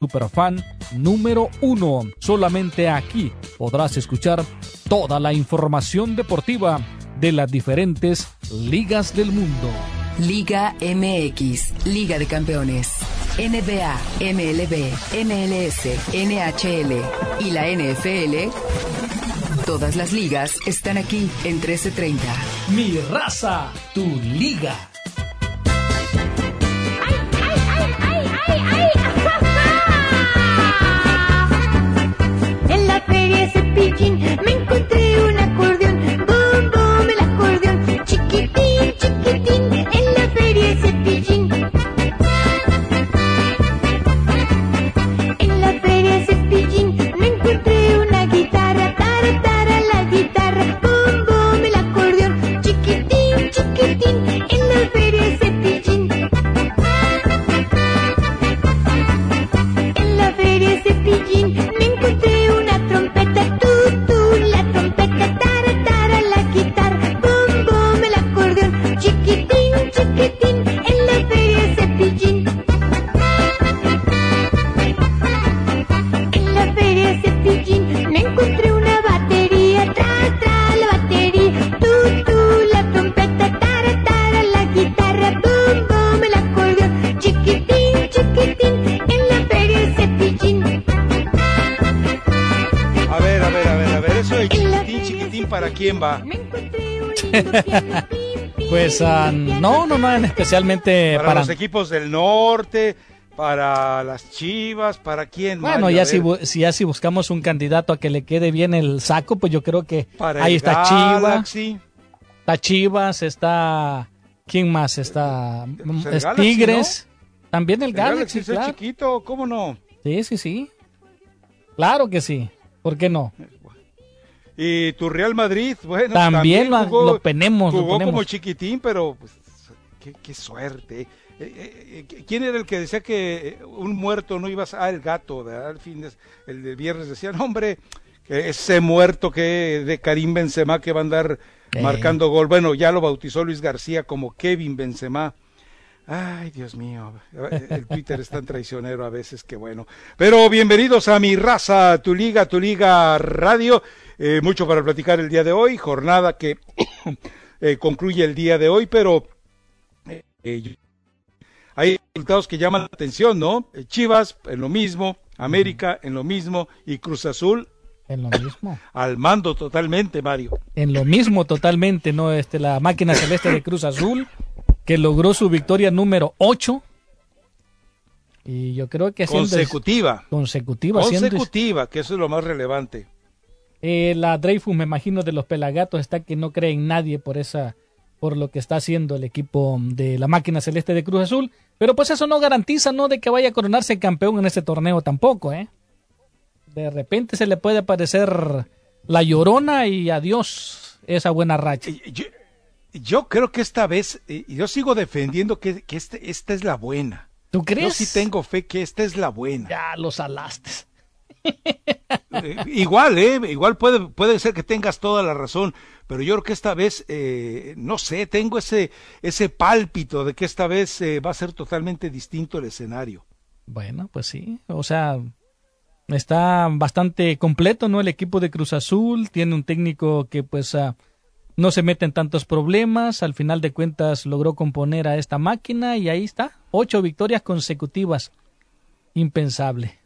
superfan número uno. Solamente aquí podrás escuchar toda la información deportiva de las diferentes ligas del mundo. Liga MX, Liga de Campeones, NBA, MLB, MLS, NHL y la NFL. Todas las ligas están aquí en 1330. Mi raza, tu liga. me encontré pim, Pues ah, no, no, no, especialmente Para, para... los equipos del norte, para las chivas, ¿para quién? Bueno, Mario? ya si, ya si buscamos un candidato a que le quede bien el saco, pues yo creo que para ahí está Chivas, está Chivas, está ¿quién más? Está Pues es Galaxy, Tigres, también el El Galaxy, Galaxy es chiquito, ¿cómo no? Sí, sí, sí. Claro que sí. ¿Por qué no? Y tu Real Madrid, bueno, También lo- jugó- lo tenemos, lo Jugó como chiquitín, pero pues, qué, qué suerte. Eh, eh, eh, ¿Quién era el que decía que un muerto no ibas a ah, el gato, ¿verdad? El fin de, el de viernes decía, no, hombre, ese muerto que de Karim Benzema que va a andar Eh. marcando gol. Bueno, ya lo bautizó Luis García como Kevin Benzema. Ay, Dios mío, el Twitter es tan traicionero a veces que bueno. Pero bienvenidos a mi raza, tu liga, tu liga radio. Eh, mucho para platicar el día de hoy, jornada que eh, concluye el día de hoy, pero eh, hay resultados que llaman la atención, ¿no? Chivas en lo mismo, América en lo mismo y Cruz Azul En lo mismo. al mando totalmente, Mario. En lo mismo totalmente, ¿no? Este, la máquina celeste de Cruz Azul, que logró su victoria número 8. Y yo creo que Consecutiva. consecutiva. Consecutiva, que eso es lo más relevante. Eh, la Dreyfus, me imagino, de los Pelagatos está que no cree en nadie por esa por lo que está haciendo el equipo de la máquina celeste de Cruz Azul, pero pues eso no garantiza no de que vaya a coronarse campeón en este torneo tampoco, ¿eh? De repente se le puede aparecer la llorona y adiós esa buena racha. Yo, yo creo que esta vez, eh, yo sigo defendiendo que, que este, esta es la buena. ¿Tú Yo crees? sí tengo fe que esta es la buena. Ya los alaste. Eh, igual, ¿eh? Igual puede, puede ser que tengas toda la razón, pero yo creo que esta vez, eh, no sé, tengo ese, ese pálpito de que esta vez eh, va a ser totalmente distinto el escenario. Bueno, pues sí, o sea, está bastante completo, ¿no? El equipo de Cruz Azul tiene un técnico que pues ah, no se mete en tantos problemas, al final de cuentas logró componer a esta máquina y ahí está, ocho victorias consecutivas, impensable.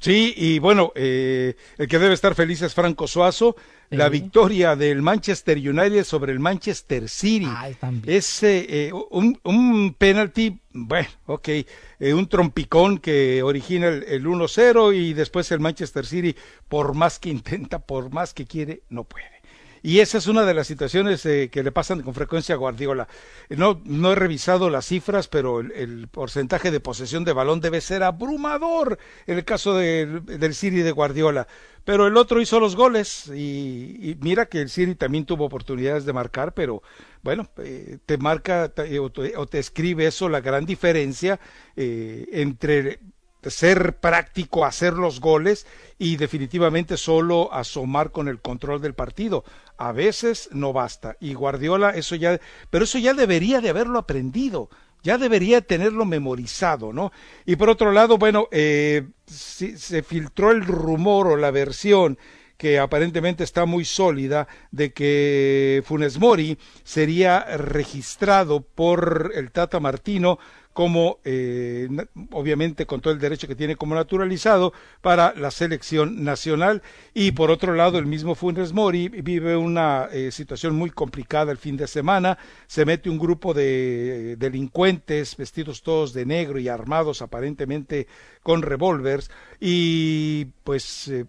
Sí, y bueno, eh, el que debe estar feliz es Franco Suazo. La victoria del Manchester United sobre el Manchester City. Ay, también. Es eh, un, un penalti, bueno, ok, eh, un trompicón que origina el, el 1-0 y después el Manchester City, por más que intenta, por más que quiere, no puede. Y esa es una de las situaciones eh, que le pasan con frecuencia a Guardiola. No, no he revisado las cifras, pero el, porcentaje de posesión de balón debe ser abrumador en el caso del, City de Guardiola. Pero el otro hizo los goles y, mira que el City también tuvo oportunidades de marcar, pero bueno, eh, te marca o, te, o te escribe eso la gran diferencia eh, entre ser práctico, hacer los goles y definitivamente solo asomar con el control del partido. A veces no basta. Y Guardiola, eso ya, pero eso ya debería de haberlo aprendido. ya debería tenerlo memorizado, ¿no? Y por otro lado, bueno, eh, si- se filtró el rumor o la versión que aparentemente está muy sólida de que Funes Mori sería registrado por el Tata Martino como, eh, obviamente con todo el derecho que tiene como naturalizado para la selección nacional. Y por otro lado el mismo Funes Mori vive una eh, situación muy complicada el fin de semana, se mete un grupo de delincuentes vestidos todos de negro y armados aparentemente con revólveres y pues eh,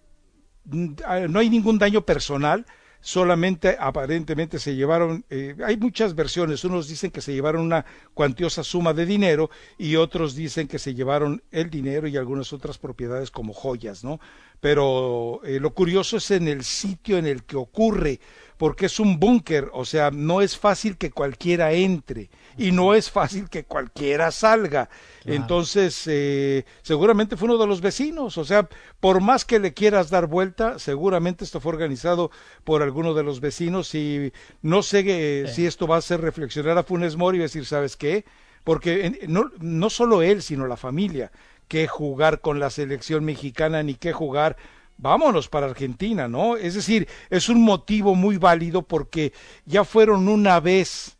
no hay ningún daño personal, solamente aparentemente se llevaron, eh, hay muchas versiones, unos dicen que se llevaron una cuantiosa suma de dinero y otros dicen que se llevaron el dinero y algunas otras propiedades como joyas, ¿no? Pero eh, lo curioso es en el sitio en el que ocurre, porque es un búnker, o sea, no es fácil que cualquiera entre y no es fácil que cualquiera salga. Entonces, eh, seguramente fue uno de los vecinos, o sea, por más que le quieras dar vuelta, seguramente esto fue organizado por alguno de los vecinos y no sé eh, si esto va a hacer reflexionar a Funes Mori y decir, ¿sabes qué? Porque en- no, no solo él, sino la familia, que jugar con la selección mexicana ni qué jugar vámonos para Argentina, ¿no? Es decir, es un motivo muy válido porque ya fueron una vez.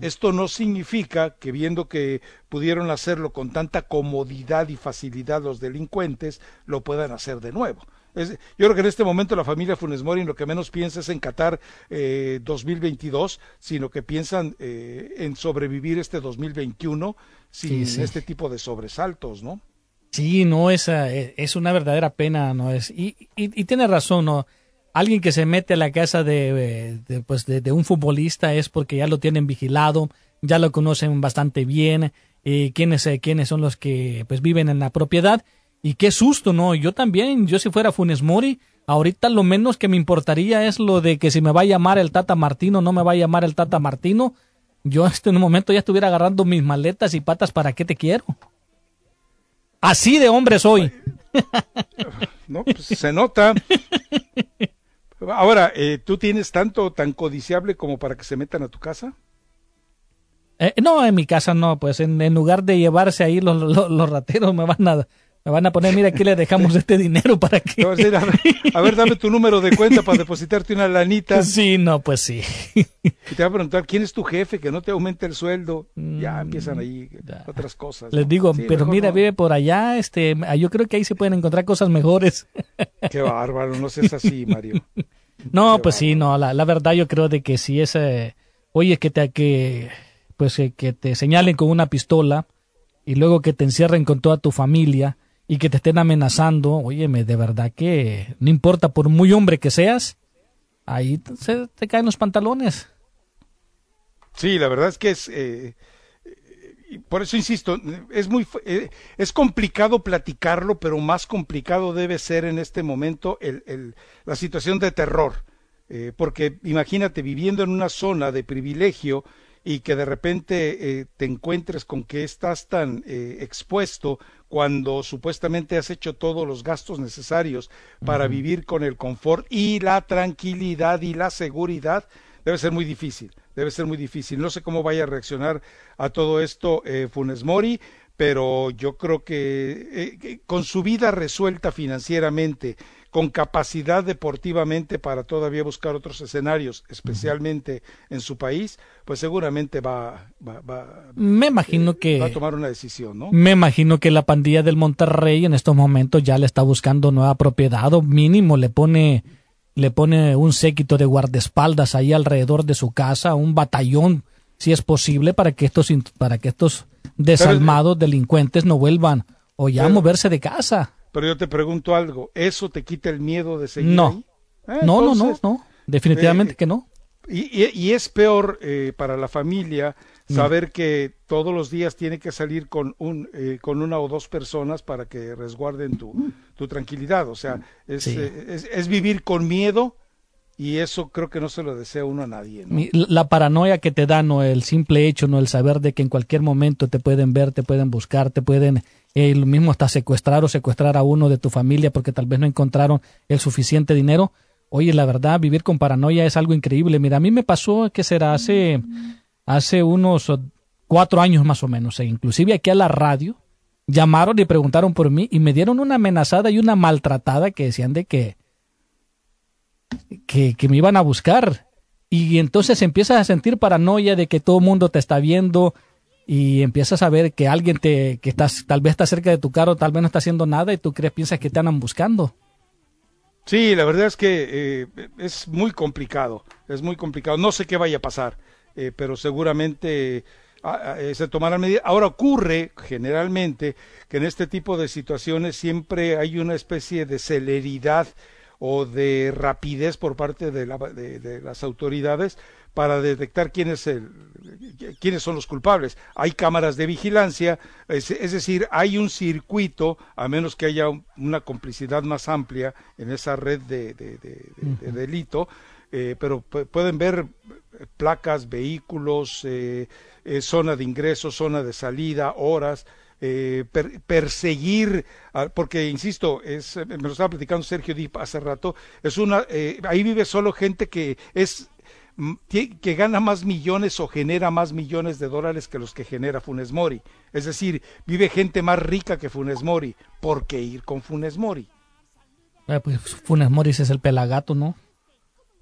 Esto no significa que viendo que pudieron hacerlo con tanta comodidad y facilidad los delincuentes, lo puedan hacer de nuevo. Es- yo creo que en este momento la familia Funes Mori lo que menos piensa es en Qatar eh, 2022, sino que piensan eh, en sobrevivir este 2021 sin Sí, sí. este tipo de sobresaltos, ¿no? Sí, no, es, eh, es una verdadera pena, ¿no? Es, y, y, y tiene razón, ¿no? Alguien que se mete a la casa de, eh, pues de, un futbolista es porque ya lo tienen vigilado, ya lo conocen bastante bien, eh, quiénes, eh, quiénes son los que pues viven en la propiedad. Y qué susto, ¿no? Yo también, yo si fuera Funes Mori, ahorita lo menos que me importaría es lo de que si me va a llamar el Tata Martino, no me va a llamar el Tata Martino. Yo en un momento ya estuviera agarrando mis maletas y patas para qué te quiero. Así de hombre soy. ¿no? Pues se nota. Ahora, eh, ¿tú tienes tanto tan codiciable como para que se metan a tu casa? Eh, no, en mi casa no, pues en, en lugar de llevarse ahí los, los, los rateros me van a me van a poner, mira, aquí le dejamos este dinero para que... a, ver, a ver, dame tu número de cuenta para depositarte una lanita. Sí, no, pues sí. Y te va a preguntar, ¿quién es tu jefe? Que no te aumente el sueldo. Ya empiezan ahí ya. otras cosas. Les ¿no? digo, Sí, pero mira, no. vive por allá, este, yo creo que ahí se pueden encontrar cosas mejores. Qué bárbaro, no seas así, Mario. No, Qué pues sí, no, la, la verdad yo creo de que si es, eh, oye, que te, que, pues eh, que te señalen con una pistola y luego que te encierren con toda tu familia y que te estén amenazando, óyeme, de verdad que no importa por muy hombre que seas, ahí se te caen los pantalones. Sí, la verdad es que es, eh, y por eso insisto, es muy, eh, es complicado platicarlo, pero más complicado debe ser en este momento el, el- la situación de terror, Eh, porque imagínate viviendo en una zona de privilegio y que de repente eh, te encuentres con que estás tan eh, expuesto cuando supuestamente has hecho todos los gastos necesarios para vivir con el confort y la tranquilidad y la seguridad, debe ser muy difícil, debe ser muy difícil. No sé cómo vaya a reaccionar a todo esto eh, Funes Mori, pero yo creo que, eh, que con su vida resuelta financieramente, con capacidad deportivamente para todavía buscar otros escenarios, especialmente en su país, pues seguramente va, va, va, Me imagino que... va a tomar una decisión, ¿no? Me imagino que la pandilla del Monterrey en estos momentos ya le está buscando nueva propiedad o mínimo le pone le pone un séquito de guardaespaldas ahí alrededor de su casa, un batallón si es posible para que estos para que estos desalmados delincuentes no vuelvan o ya a Pero- moverse de casa. Pero yo te pregunto algo, ¿eso te quita el miedo de seguir No. ahí? Eh, No, no, no, no, definitivamente eh, que no. Y, y- y es peor eh, para la familia Mm. saber que todos los días tiene que salir con un eh, con una o dos personas para que resguarden tu, tu tranquilidad. O sea, es, Sí. eh, es, es vivir con miedo y eso creo que no se lo desea uno a nadie. ¿no? La paranoia que te da, no el simple hecho, no el saber de que en cualquier momento te pueden ver, te pueden buscar, te pueden eh, lo mismo hasta secuestrar o secuestrar a uno de tu familia porque tal vez no encontraron el suficiente dinero. Oye, la verdad, vivir con paranoia es algo increíble. Mira, a mí me pasó que será hace hace unos cuatro años más o menos. E inclusive aquí a la radio llamaron y preguntaron por mí y me dieron una amenazada y una maltratada que decían de que, que, que me iban a buscar. Y entonces empiezas a sentir paranoia de que todo el mundo te está viendo y empiezas a ver que alguien te, que estás, tal vez está cerca de tu carro, tal vez no está haciendo nada y tú crees, piensas que te andan buscando. Sí, la verdad es que eh, es muy complicado, es muy complicado. No sé qué vaya a pasar, eh, pero seguramente ah, ah, eh, se tomarán medidas. Ahora ocurre generalmente que en este tipo de situaciones siempre hay una especie de celeridad o de rapidez por parte de, la- de- de las autoridades para detectar quién es el, quiénes son los culpables. Hay cámaras de vigilancia, es, es decir, hay un circuito, a menos que haya un- una complicidad más amplia en esa red de, de- de- de- de delito, eh, pero pu- pueden ver eh, placas, vehículos, eh, eh, zona de ingreso, zona de salida, horas, eh, per- perseguir, porque insisto, es, eh, me lo estaba platicando Sergio Dip hace rato, es una, eh, ahí vive solo gente que es mm, que gana más millones o genera más millones de dólares que los que genera Funes Mori. Es decir, vive gente más rica que Funes Mori. ¿Por qué ir con Funes Mori? Eh, pues Funes Moris es el pelagato, ¿no?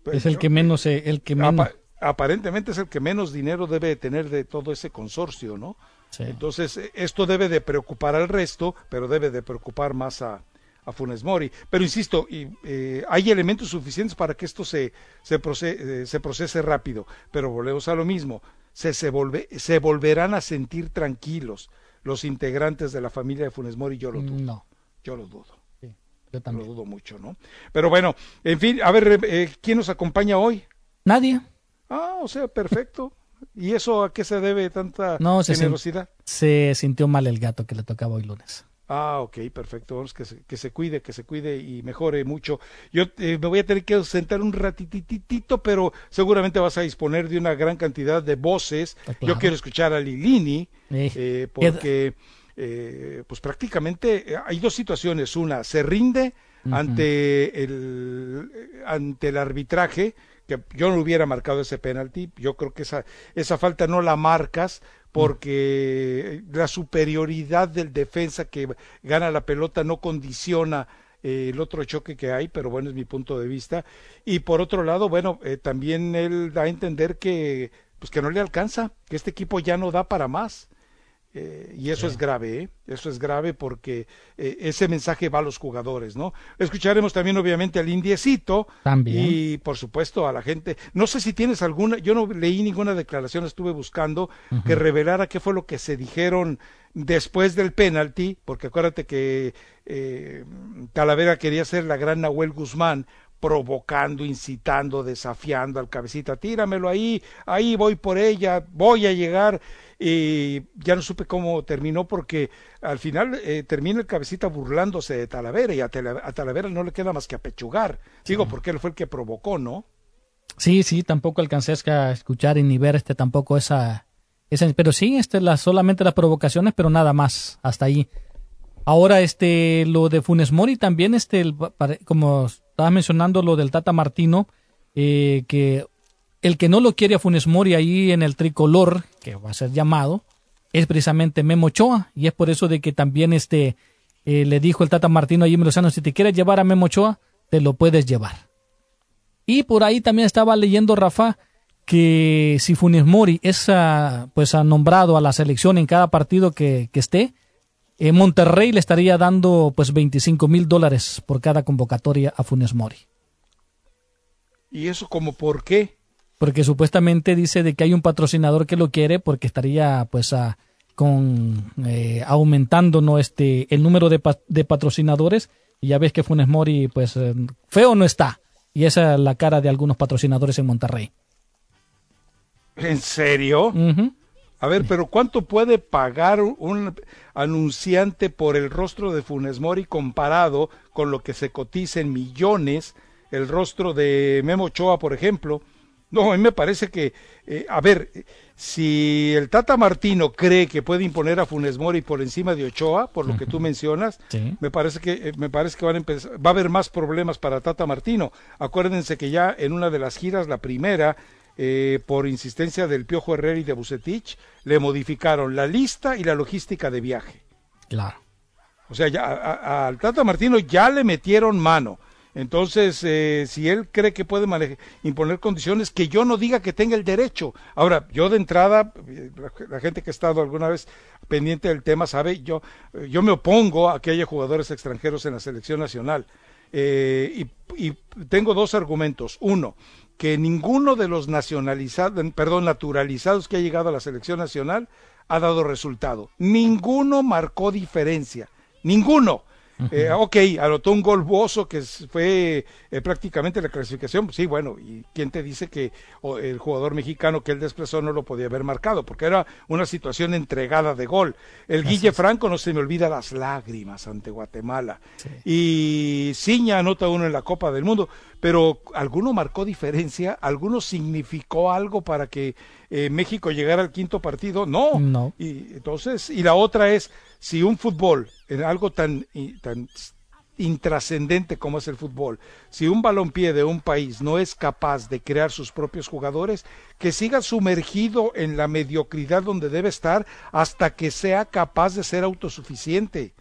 Pues es el yo- que menos, eh, el que menos. aparentemente es el que menos dinero debe de tener de todo ese consorcio, ¿no? Sí. Entonces, eh, esto debe de preocupar al resto, pero debe de preocupar más a, a Funes Mori. Pero insisto, y, eh, hay elementos suficientes para que esto se, eh, se procese rápido. Pero volvemos a lo mismo. Se, se, volve- se volverán a sentir tranquilos los integrantes de la familia de Funes Mori. Yo lo dudo. No, Yo lo dudo. sí, yo Lo dudo mucho, ¿no? Pero bueno, en fin, a ver, eh, ¿quién nos acompaña hoy? Nadie. Ah, o sea, perfecto. ¿Y eso a qué se debe tanta No, se generosidad? Se sintió mal el gato que le tocaba hoy lunes. Ah, ok, perfecto. Vamos, que se, que se cuide, que se cuide y mejore mucho. Yo eh, me voy a tener que ausentar un ratititito, pero seguramente vas a disponer de una gran cantidad de voces. Ah, claro. Yo quiero escuchar a Lilini, Eh, eh, porque eh, pues prácticamente eh, hay dos situaciones. Una, se rinde ante el ante el arbitraje que yo no hubiera marcado ese penalti yo creo que esa esa falta no la marcas porque la superioridad del defensa que gana la pelota no condiciona eh, el otro choque que hay, pero bueno, es mi punto de vista. Y por otro lado, bueno, eh, también él da a entender que pues que no le alcanza, que este equipo ya no da para más. Eh, y eso es grave, ¿eh? eso es grave porque eh, ese mensaje va a los jugadores, ¿no? Escucharemos también obviamente al indiecito También. y por supuesto a la gente. No sé si tienes alguna, yo no leí ninguna declaración, estuve buscando que revelara qué fue lo que se dijeron después del penalti, porque acuérdate que eh, Talavera quería ser la gran Nahuel Guzmán provocando, incitando, desafiando al cabecita, tíramelo ahí, ahí voy por ella, voy a llegar y ya no supe cómo terminó porque al final eh, termina el cabecita burlándose de Talavera y a, a Talavera no le queda más que apechugar, digo porque él fue el que provocó, ¿no? Sí, sí, tampoco alcancé a escuchar y ni ver este tampoco esa, esa pero sí, este las solamente las provocaciones, pero nada más, hasta ahí. Ahora este lo de Funes Mori también este el- como estaba mencionando lo del Tata Martino eh, que el que no lo quiere a Funes Mori ahí en el tricolor que va a ser llamado es precisamente Memo Ochoa y es por eso de que también este eh, le dijo el Tata Martino a Jimmy Lozano si te quieres llevar a Memo Ochoa te lo puedes llevar. Y por ahí también estaba leyendo Rafa que si Funes Mori es ah, pues ha nombrado a la selección en cada partido que, que esté, eh, Monterrey le estaría dando pues 25 mil dólares por cada convocatoria a Funes Mori. Y eso como por qué? Porque supuestamente dice de que hay un patrocinador que lo quiere porque estaría pues con eh, aumentando no este el número de, pa- de patrocinadores y ya ves que Funes Mori pues eh, feo no está y esa es la cara de algunos patrocinadores en Monterrey. ¿En serio? A ver, pero ¿cuánto puede pagar un anunciante por el rostro de Funes Mori comparado con lo que se cotiza en millones el rostro de Memo Ochoa, por ejemplo? No, a mí me parece que, eh, a ver, si el Tata Martino cree que puede imponer a Funes Mori por encima de Ochoa, por lo que tú mencionas, Sí. me parece que eh, me parece que van a empezar, va a haber más problemas para Tata Martino. Acuérdense que ya en una de las giras, la primera, eh, por insistencia del Piojo Herrera y de Bucetich, le modificaron la lista y la logística de viaje. Claro. O sea, ya, a- a- al Tata Martino ya le metieron mano. Entonces, eh, si él cree que puede manejar, imponer condiciones, que yo no diga que tenga el derecho. Ahora, yo de entrada, eh, la, la gente que ha estado alguna vez pendiente del tema sabe, yo, eh, yo me opongo a que haya jugadores extranjeros en la selección nacional. Eh, y, y tengo dos argumentos. Uno, que ninguno de los nacionalizados, perdón, naturalizados que ha llegado a la selección nacional ha dado resultado. Ninguno marcó diferencia. Ninguno. Eh, ok, anotó un gol Bozo que fue eh, prácticamente la clasificación. Sí, bueno, ¿y quién te dice que o, el jugador mexicano que él desplazó no lo podía haber marcado? Porque era una situación entregada de gol. El Guille Franco, no se me olvida las lágrimas ante Guatemala. Y Ciña anota uno en la Copa del Mundo. Pero alguno marcó diferencia, alguno significó algo para que eh, México llegara al quinto partido. No, No. y entonces, y la otra es, si un fútbol, en algo tan, tan intrascendente como es el fútbol, si un balompié de un país no es capaz de crear sus propios jugadores, que siga sumergido en la mediocridad donde debe estar hasta que sea capaz de ser autosuficiente.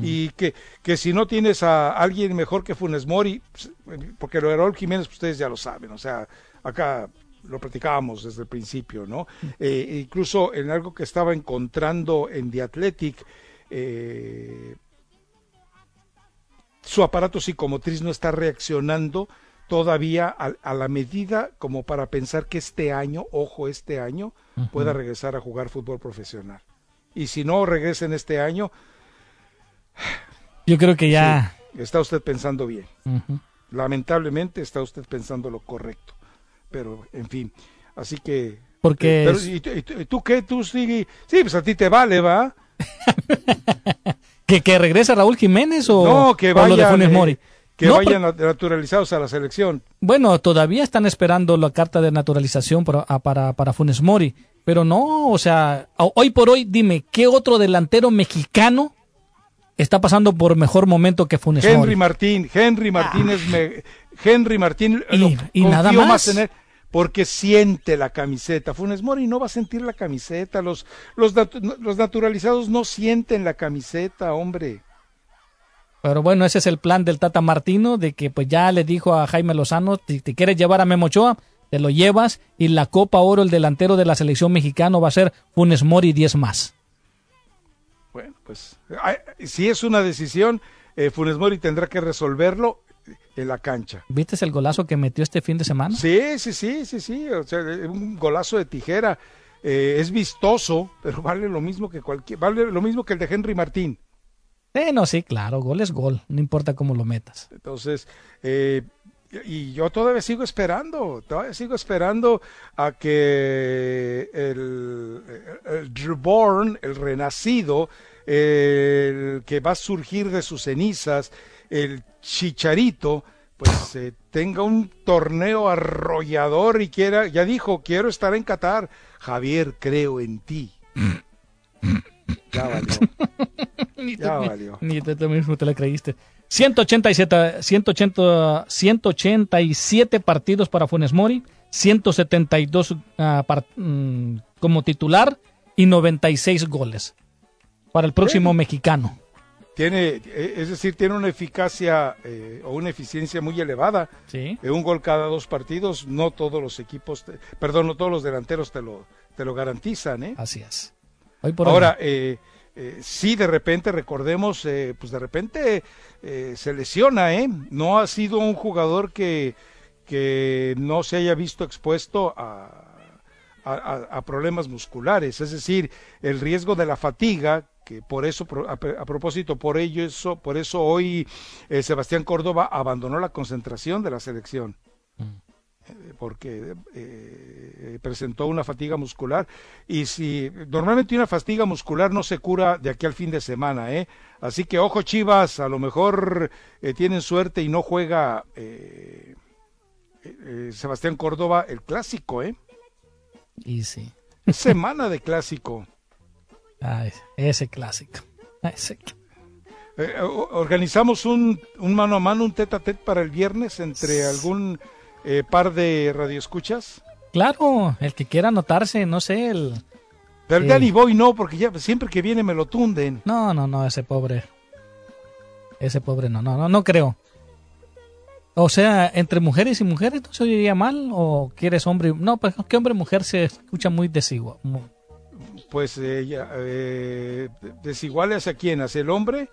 Y que, que si no tienes a alguien mejor que Funes Mori, pues, porque lo de Raúl Jiménez, pues, ustedes ya lo saben, o sea, acá lo platicábamos desde el principio, ¿no? Eh, incluso en algo que estaba encontrando en The Athletic, eh, su aparato psicomotriz no está reaccionando todavía a, a la medida como para pensar que este año, ojo, este año, pueda regresar a jugar fútbol profesional. Y si no regresa en este año, Yo creo que ya. está usted pensando bien. Lamentablemente está usted pensando lo correcto. Pero, en fin, así que... Porque eh, pero, es- ¿y, tú- y y tú qué? ¿Tú sigue? Sí, pues a ti te vale, ¿va? ¿Que, que regrese Raúl Jiménez o, no, que o lo de vayan, Funes eh, Mori? que No, vayan nat- naturalizados a la selección. Bueno, todavía están esperando la carta de naturalización para, a- para, para Funes Mori. Pero no, o sea, ho- hoy por hoy, dime, ¿qué otro delantero mexicano está pasando por mejor momento que Funes Henry Mori? Martín, Henry Martínez, me- Henry Martín, Y- lo y nada más. en él porque siente la camiseta. Funes Mori no va a sentir la camiseta. Los, los, los naturalizados no sienten la camiseta, hombre. Pero bueno, ese es el plan del Tata Martino, de que pues ya le dijo a Jaime Lozano, si te quieres llevar a Memo Ochoa, te lo llevas, y la Copa Oro, el delantero de la selección mexicana va a ser Funes Mori 10 más. Bueno, pues si es una decisión, eh, Funes Mori tendrá que resolverlo en la cancha. ¿Viste el golazo que metió este fin de semana? Sí, sí, sí, sí, sí. O sea, un golazo de tijera. Eh, es vistoso, pero vale lo mismo que cualquier, vale lo mismo que el de Henry Martín. Eh, no, sí, claro, gol es gol, no importa cómo lo metas. Entonces, eh, y yo todavía sigo esperando, todavía sigo esperando a que el, el reborn, el renacido, el que va a surgir de sus cenizas, el chicharito, pues eh, tenga un torneo arrollador y quiera, ya dijo, quiero estar en Qatar. Javier, creo en ti. Ya valió. Ni Ya tú, valió. ni tú mismo te la creíste. 187, 180, 187 partidos para Funes Mori, 172 ah, par- mm, como titular y 96 goles para el próximo mexicano. Tiene, eh, es decir, tiene una eficacia eh, o una eficiencia muy elevada. Sí. Eh, un gol cada dos partidos, no todos los equipos, te- perdón, no todos los delanteros te lo, te lo garantizan. ¿eh? Así es. Hoy por. Ahora, eh, eh, sí, de repente, recordemos, eh, pues de repente eh, se lesiona, ¿eh? No ha sido un jugador que, que no se haya visto expuesto a- a problemas musculares, es decir, el riesgo de la fatiga que por eso a, a propósito por ello eso por eso hoy eh, Sebastián Córdoba abandonó la concentración de la selección eh, porque eh, presentó una fatiga muscular y si normalmente una fatiga muscular no se cura de aquí al fin de semana, ¿eh? Así que ojo Chivas, a lo mejor eh, tienen suerte y no juega eh, Sebastián Córdoba el clásico, ¿eh? Y sí. Semana de clásico. Ay, ese clásico. Ese- Eh, organizamos un, un mano a mano, un tete a tete para el viernes entre algún eh, par de radioescuchas. Claro, el que quiera anotarse, no sé, el... Pero Sí. Danny Boy no, porque ya siempre que viene me lo tunden. No, no, no, ese pobre. Ese pobre no, no, no, no creo. O sea, entre mujeres y mujeres no se oiría mal o quieres hombre. y- No, pues que hombre y mujer se escucha muy desigual. Pues eh, eh, desiguales hacia quién, hacia el hombre.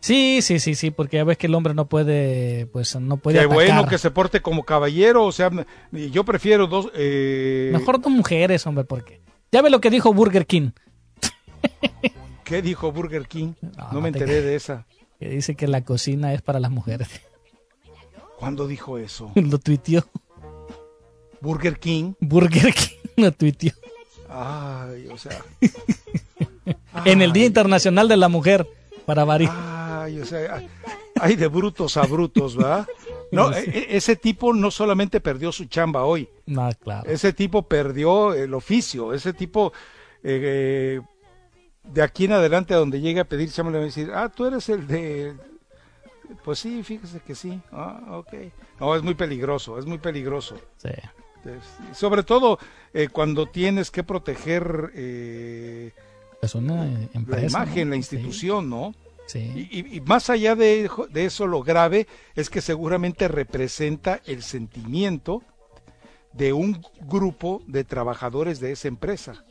Sí, sí, sí, sí, porque ya ves que el hombre no puede, pues no puede Qué atacar. bueno que se porte como caballero, o sea, yo prefiero dos... eh, Mejor dos mujeres, hombre, porque ya ve lo que dijo Burger King, ¿Qué dijo Burger King? No, No, no me te enteré de esa. que dice que la cocina es para las mujeres. ¿Cuándo dijo eso? lo tuiteó Burger King. Burger King, lo tuiteó Ay, o sea... en el Día Internacional de la Mujer para variar. Ay, o sea, ay, de brutos a brutos, ¿verdad? No, e- e- ese tipo no solamente perdió su chamba hoy, No, claro. ese tipo perdió el oficio, ese tipo eh, eh, de aquí en adelante a donde llegue a pedir chamba le va a decir, ah, tú eres el de... Pues sí, fíjese que sí. Ah, ok. No, es muy peligroso, es muy peligroso. Sí. Es- sobre todo eh, cuando tienes que proteger eh, eh, la empresa. imagen, ¿no? la institución, ¿no? Sí. Y, y- y más allá de, de eso, lo grave es que seguramente representa el sentimiento de un grupo de trabajadores de esa empresa.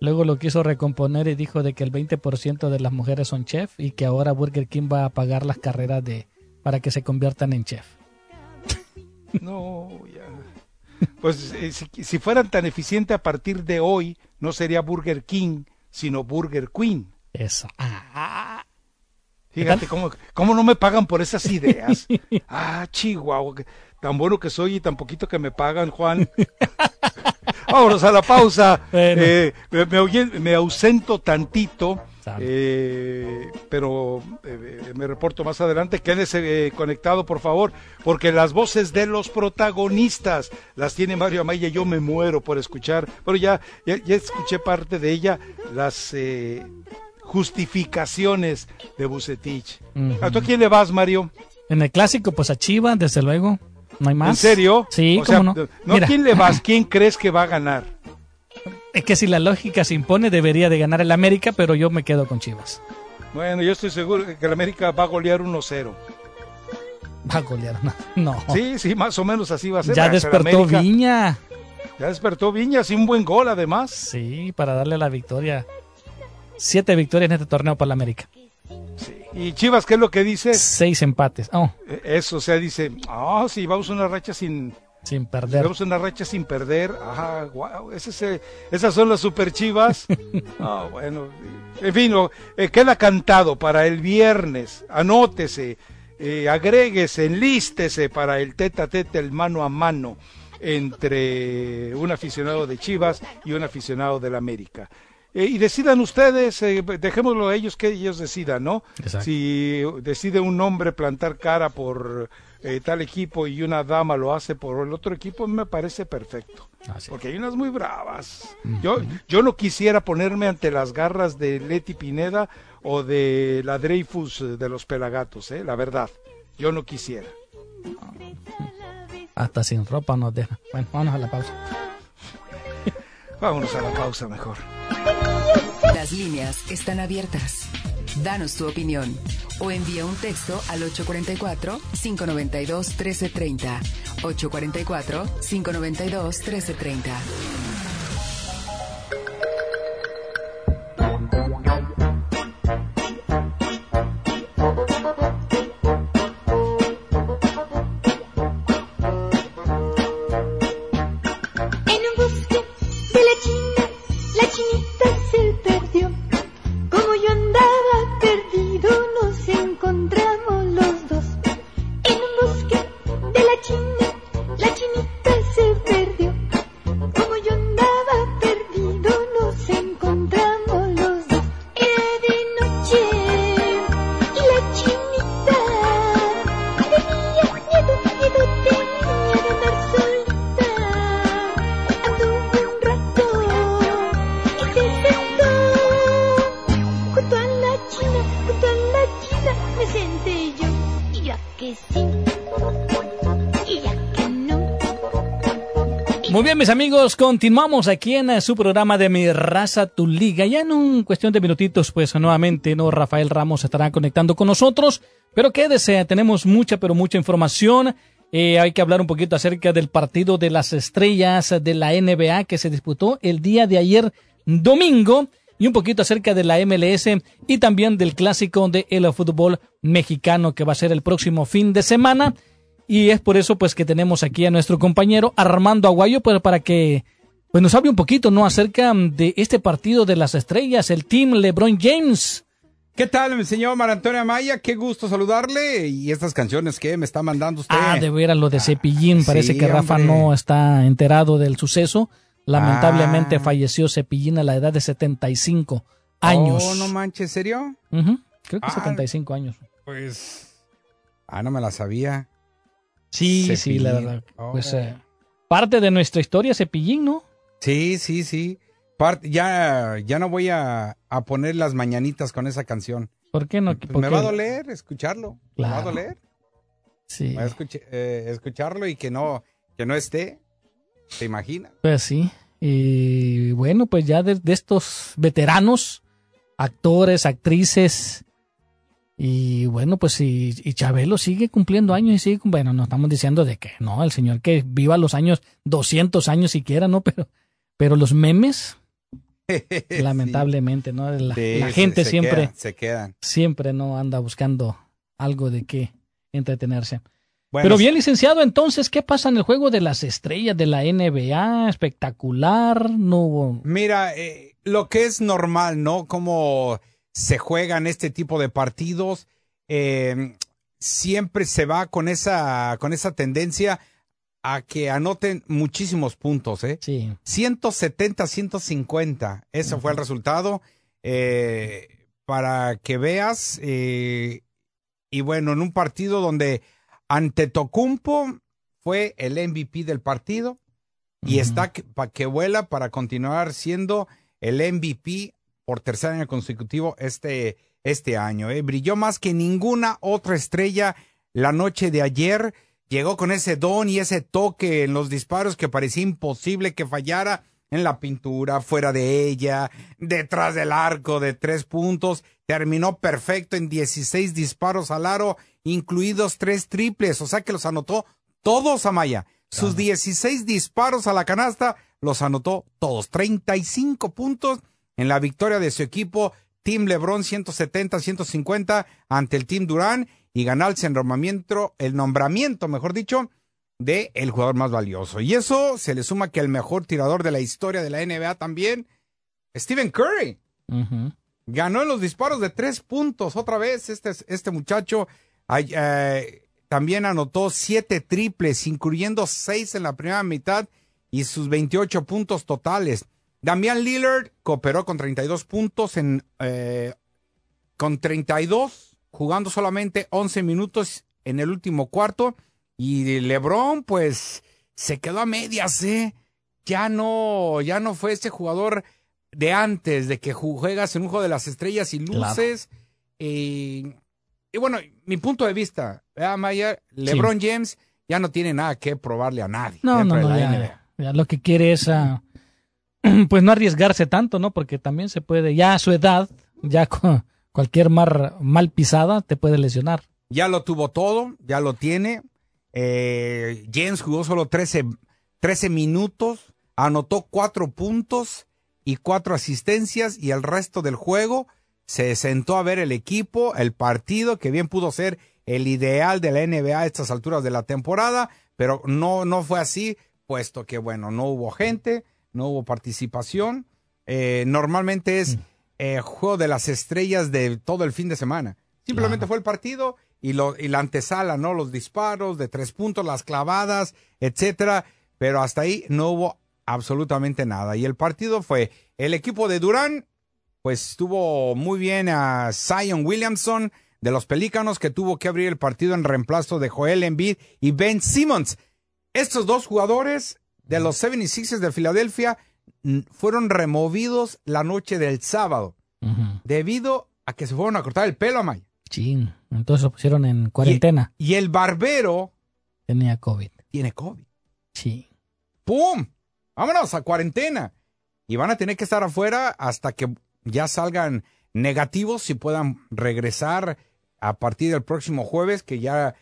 Luego lo quiso recomponer y dijo de que el 20% de las mujeres son chef y que ahora Burger King va a pagar las carreras de para que se conviertan en chef. No, ya. Pues eh, si, si fueran tan eficientes a partir de hoy, no sería Burger King, sino Burger Queen. Eso. Ah, Fíjate cómo, cómo no me pagan por esas ideas. Ah, chihuahua, tan bueno que soy y tan poquito que me pagan, Juan. Vámonos a la pausa. Bueno. Eh, me, me oyen- me ausento tantito, Eh, pero eh, me reporto más adelante. Quédese eh, conectado, por favor, porque las voces de los protagonistas las tiene Mario Amaya. Yo me muero por escuchar. Pero ya, ya, ya escuché parte de ella, las eh, justificaciones de Bucetich. ¿A tú a quién le vas, Mario? En el clásico, pues a Chivas, desde luego. No hay más. ¿En serio? Sí, O sea, cómo no. no Mira, quién le vas, ¿quién crees que va a ganar? Es que si la lógica se impone, debería de ganar el América, pero yo me quedo con Chivas. Bueno, yo estoy seguro que el América va a golear 1-0. Va a golear. No. Sí, sí, más o menos así va a ser. ya despertó. Viña. Ya despertó Viña, sí, un buen gol además. Sí, para darle la victoria. Siete victorias en este torneo para la América. Sí. ¿Y Chivas qué es lo que dice? Seis empates. Oh, Eh, Eso, o sea, dice, ah, sí, vamos a una racha sin... sin perder. Vamos una racha sin perder. Ajá, wow, ese es, esas son las super chivas. Ah, bueno, en fin, eh, queda cantado para el viernes. Anótese, eh, agréguese, enlístese para el tete a tete, el mano a mano entre un aficionado de Chivas y un aficionado del América. Eh, y decidan ustedes, eh, dejémoslo a ellos que ellos decidan, ¿no? Exacto. Si decide un hombre plantar cara por eh, tal equipo y una dama lo hace por el otro equipo, me parece perfecto. Así. Porque hay unas muy bravas. Yo, yo no quisiera ponerme ante las garras de Leti Pineda o de la Dreyfus eh, de los Pelagatos, ¿eh? la verdad. Yo no quisiera. Hasta sin ropa nos deja. Bueno, vámonos a la pausa. Vámonos a la pausa mejor. Las líneas están abiertas. Danos tu opinión o envía un texto al 844-592-1330. 844-592-1330. Amigos, continuamos aquí en eh, su programa de Mi Raza, Tu Liga. Ya en un cuestión de minutitos, pues nuevamente, ¿no? Rafael Ramos estará conectando con nosotros. Pero quédese, tenemos mucha, pero mucha información. Eh, hay que hablar un poquito acerca del partido de las estrellas de la NBA que se disputó el día de ayer domingo y un poquito acerca de la MLS y también del clásico de el fútbol mexicano que va a ser el próximo fin de semana. Y es por eso pues que tenemos aquí a nuestro compañero Armando Aguayo pues, para que pues nos hable un poquito no acerca de este partido de las estrellas, el team LeBron James. ¿Qué tal, mi señor Marantonio Amaya? Qué gusto saludarle. Y estas canciones que me está mandando usted. Ah, de veras lo de Cepillín. Parece sí, que Rafa hombre. no está enterado del suceso. Lamentablemente Ah. falleció Cepillín a la edad de 75 años. Oh, no manches, ¿serio? Creo que Ah. 75 años. Pues. Ah, no me la sabía. Sí, sí, la verdad. Pues eh, parte de nuestra historia Cepillín, ¿no? Sí, sí, sí. Part- ya, ya no voy a, a poner las mañanitas con esa canción. ¿Por qué no? Pues ¿Por me qué? va a doler escuclarlo. Me va a Claro. doler. Sí, a escuch- eh, escucharlo y que no, que no esté. ¿Te imaginas? pues sí. Y bueno, pues ya de, de estos veteranos, actores, actrices, y bueno, pues y, y Chabelo sigue cumpliendo años y sigue, bueno, no estamos diciendo de que no, el señor que viva los años, 200 años siquiera, ¿no? Pero, pero los memes, lamentablemente, ¿no? La, Sí, la se- gente se siempre, quedan, se quedan. siempre no anda buscando algo de qué entretenerse. Bueno, Pero bien, licenciado, entonces, ¿qué pasa en el juego de las estrellas de la NBA? Espectacular, no hubo... Mira, eh, lo que es normal, ¿no? Como se juegan este tipo de partidos, eh, siempre se va con esa, con esa tendencia a que anoten muchísimos puntos, ¿eh? Sí, 170, 150. Ese fue el resultado. eh, para que veas. eh, y bueno, en un partido donde ante Tocumpo fue el MVP del partido y está para que vuela para continuar siendo el MVP por tercer año consecutivo este, este año. ¿eh? Brilló más que ninguna otra estrella la noche de ayer. Llegó con ese don y ese toque en los disparos que parecía imposible que fallara en la pintura, fuera de ella, detrás del arco de tres puntos. Terminó perfecto en 16 disparos al aro, incluidos tres triples. O sea que los anotó todos, Amaya. Sus 16 disparos a la canasta los anotó todos. 35 puntos en la victoria de su equipo. Team LeBron 170-150 ante el Team Durán y ganarse el nombramiento, el nombramiento, mejor dicho, de el jugador más valioso. Y eso se le suma que el mejor tirador de la historia de la NBA también, Stephen Curry. Ganó en los disparos de tres puntos otra vez. Este, este muchacho eh, también anotó siete triples, incluyendo seis en la primera mitad y sus 28 puntos totales. Damian Lillard cooperó con 32 puntos en eh, con 32, jugando solamente 11 minutos en el último cuarto. Y LeBron, pues, se quedó a medias, ¿eh? Ya no, ya no fue ese jugador de antes, de que juegas en un juego de las estrellas y Claro. luces. eh, y bueno, mi punto de vista, ¿verdad, Maya? LeBron James ya no tiene nada que probarle a nadie. No, dentro no, de no, la ya, lo que quiere es, ah, pues no arriesgarse tanto, ¿no? Porque también se puede, ya a su edad, ya cualquier mar, mal pisada te puede lesionar. Ya lo tuvo todo, ya lo tiene. Eh, James jugó solo 13, 13 minutos, anotó 4 puntos y 4 asistencias y el resto del juego se sentó a ver el equipo, el partido, que bien pudo ser el ideal de la NBA a estas alturas de la temporada, pero no, no fue así, puesto que, bueno, no hubo gente, no hubo participación. Eh, normalmente es eh, juego de las estrellas de todo el fin de semana. Simplemente Claro. fue el partido y, lo, y la antesala, ¿no? Los disparos de tres puntos, las clavadas, etcétera. Pero hasta ahí no hubo absolutamente nada. Y el partido fue el equipo de Durán, pues estuvo muy bien a Zion Williamson de los Pelícanos, que tuvo que abrir el partido en reemplazo de Joel Embiid y Ben Simmons. Estos dos jugadores de los 76ers de Filadelfia fueron removidos la noche del sábado debido a que se fueron a cortar el pelo a Maya. Chin. Entonces lo pusieron en cuarentena. Y el barbero Tenía COVID. tiene COVID. Sí. ¡Pum! vámonos a cuarentena. Y van a tener que estar afuera hasta que ya salgan negativos y puedan regresar a partir del próximo jueves, que ya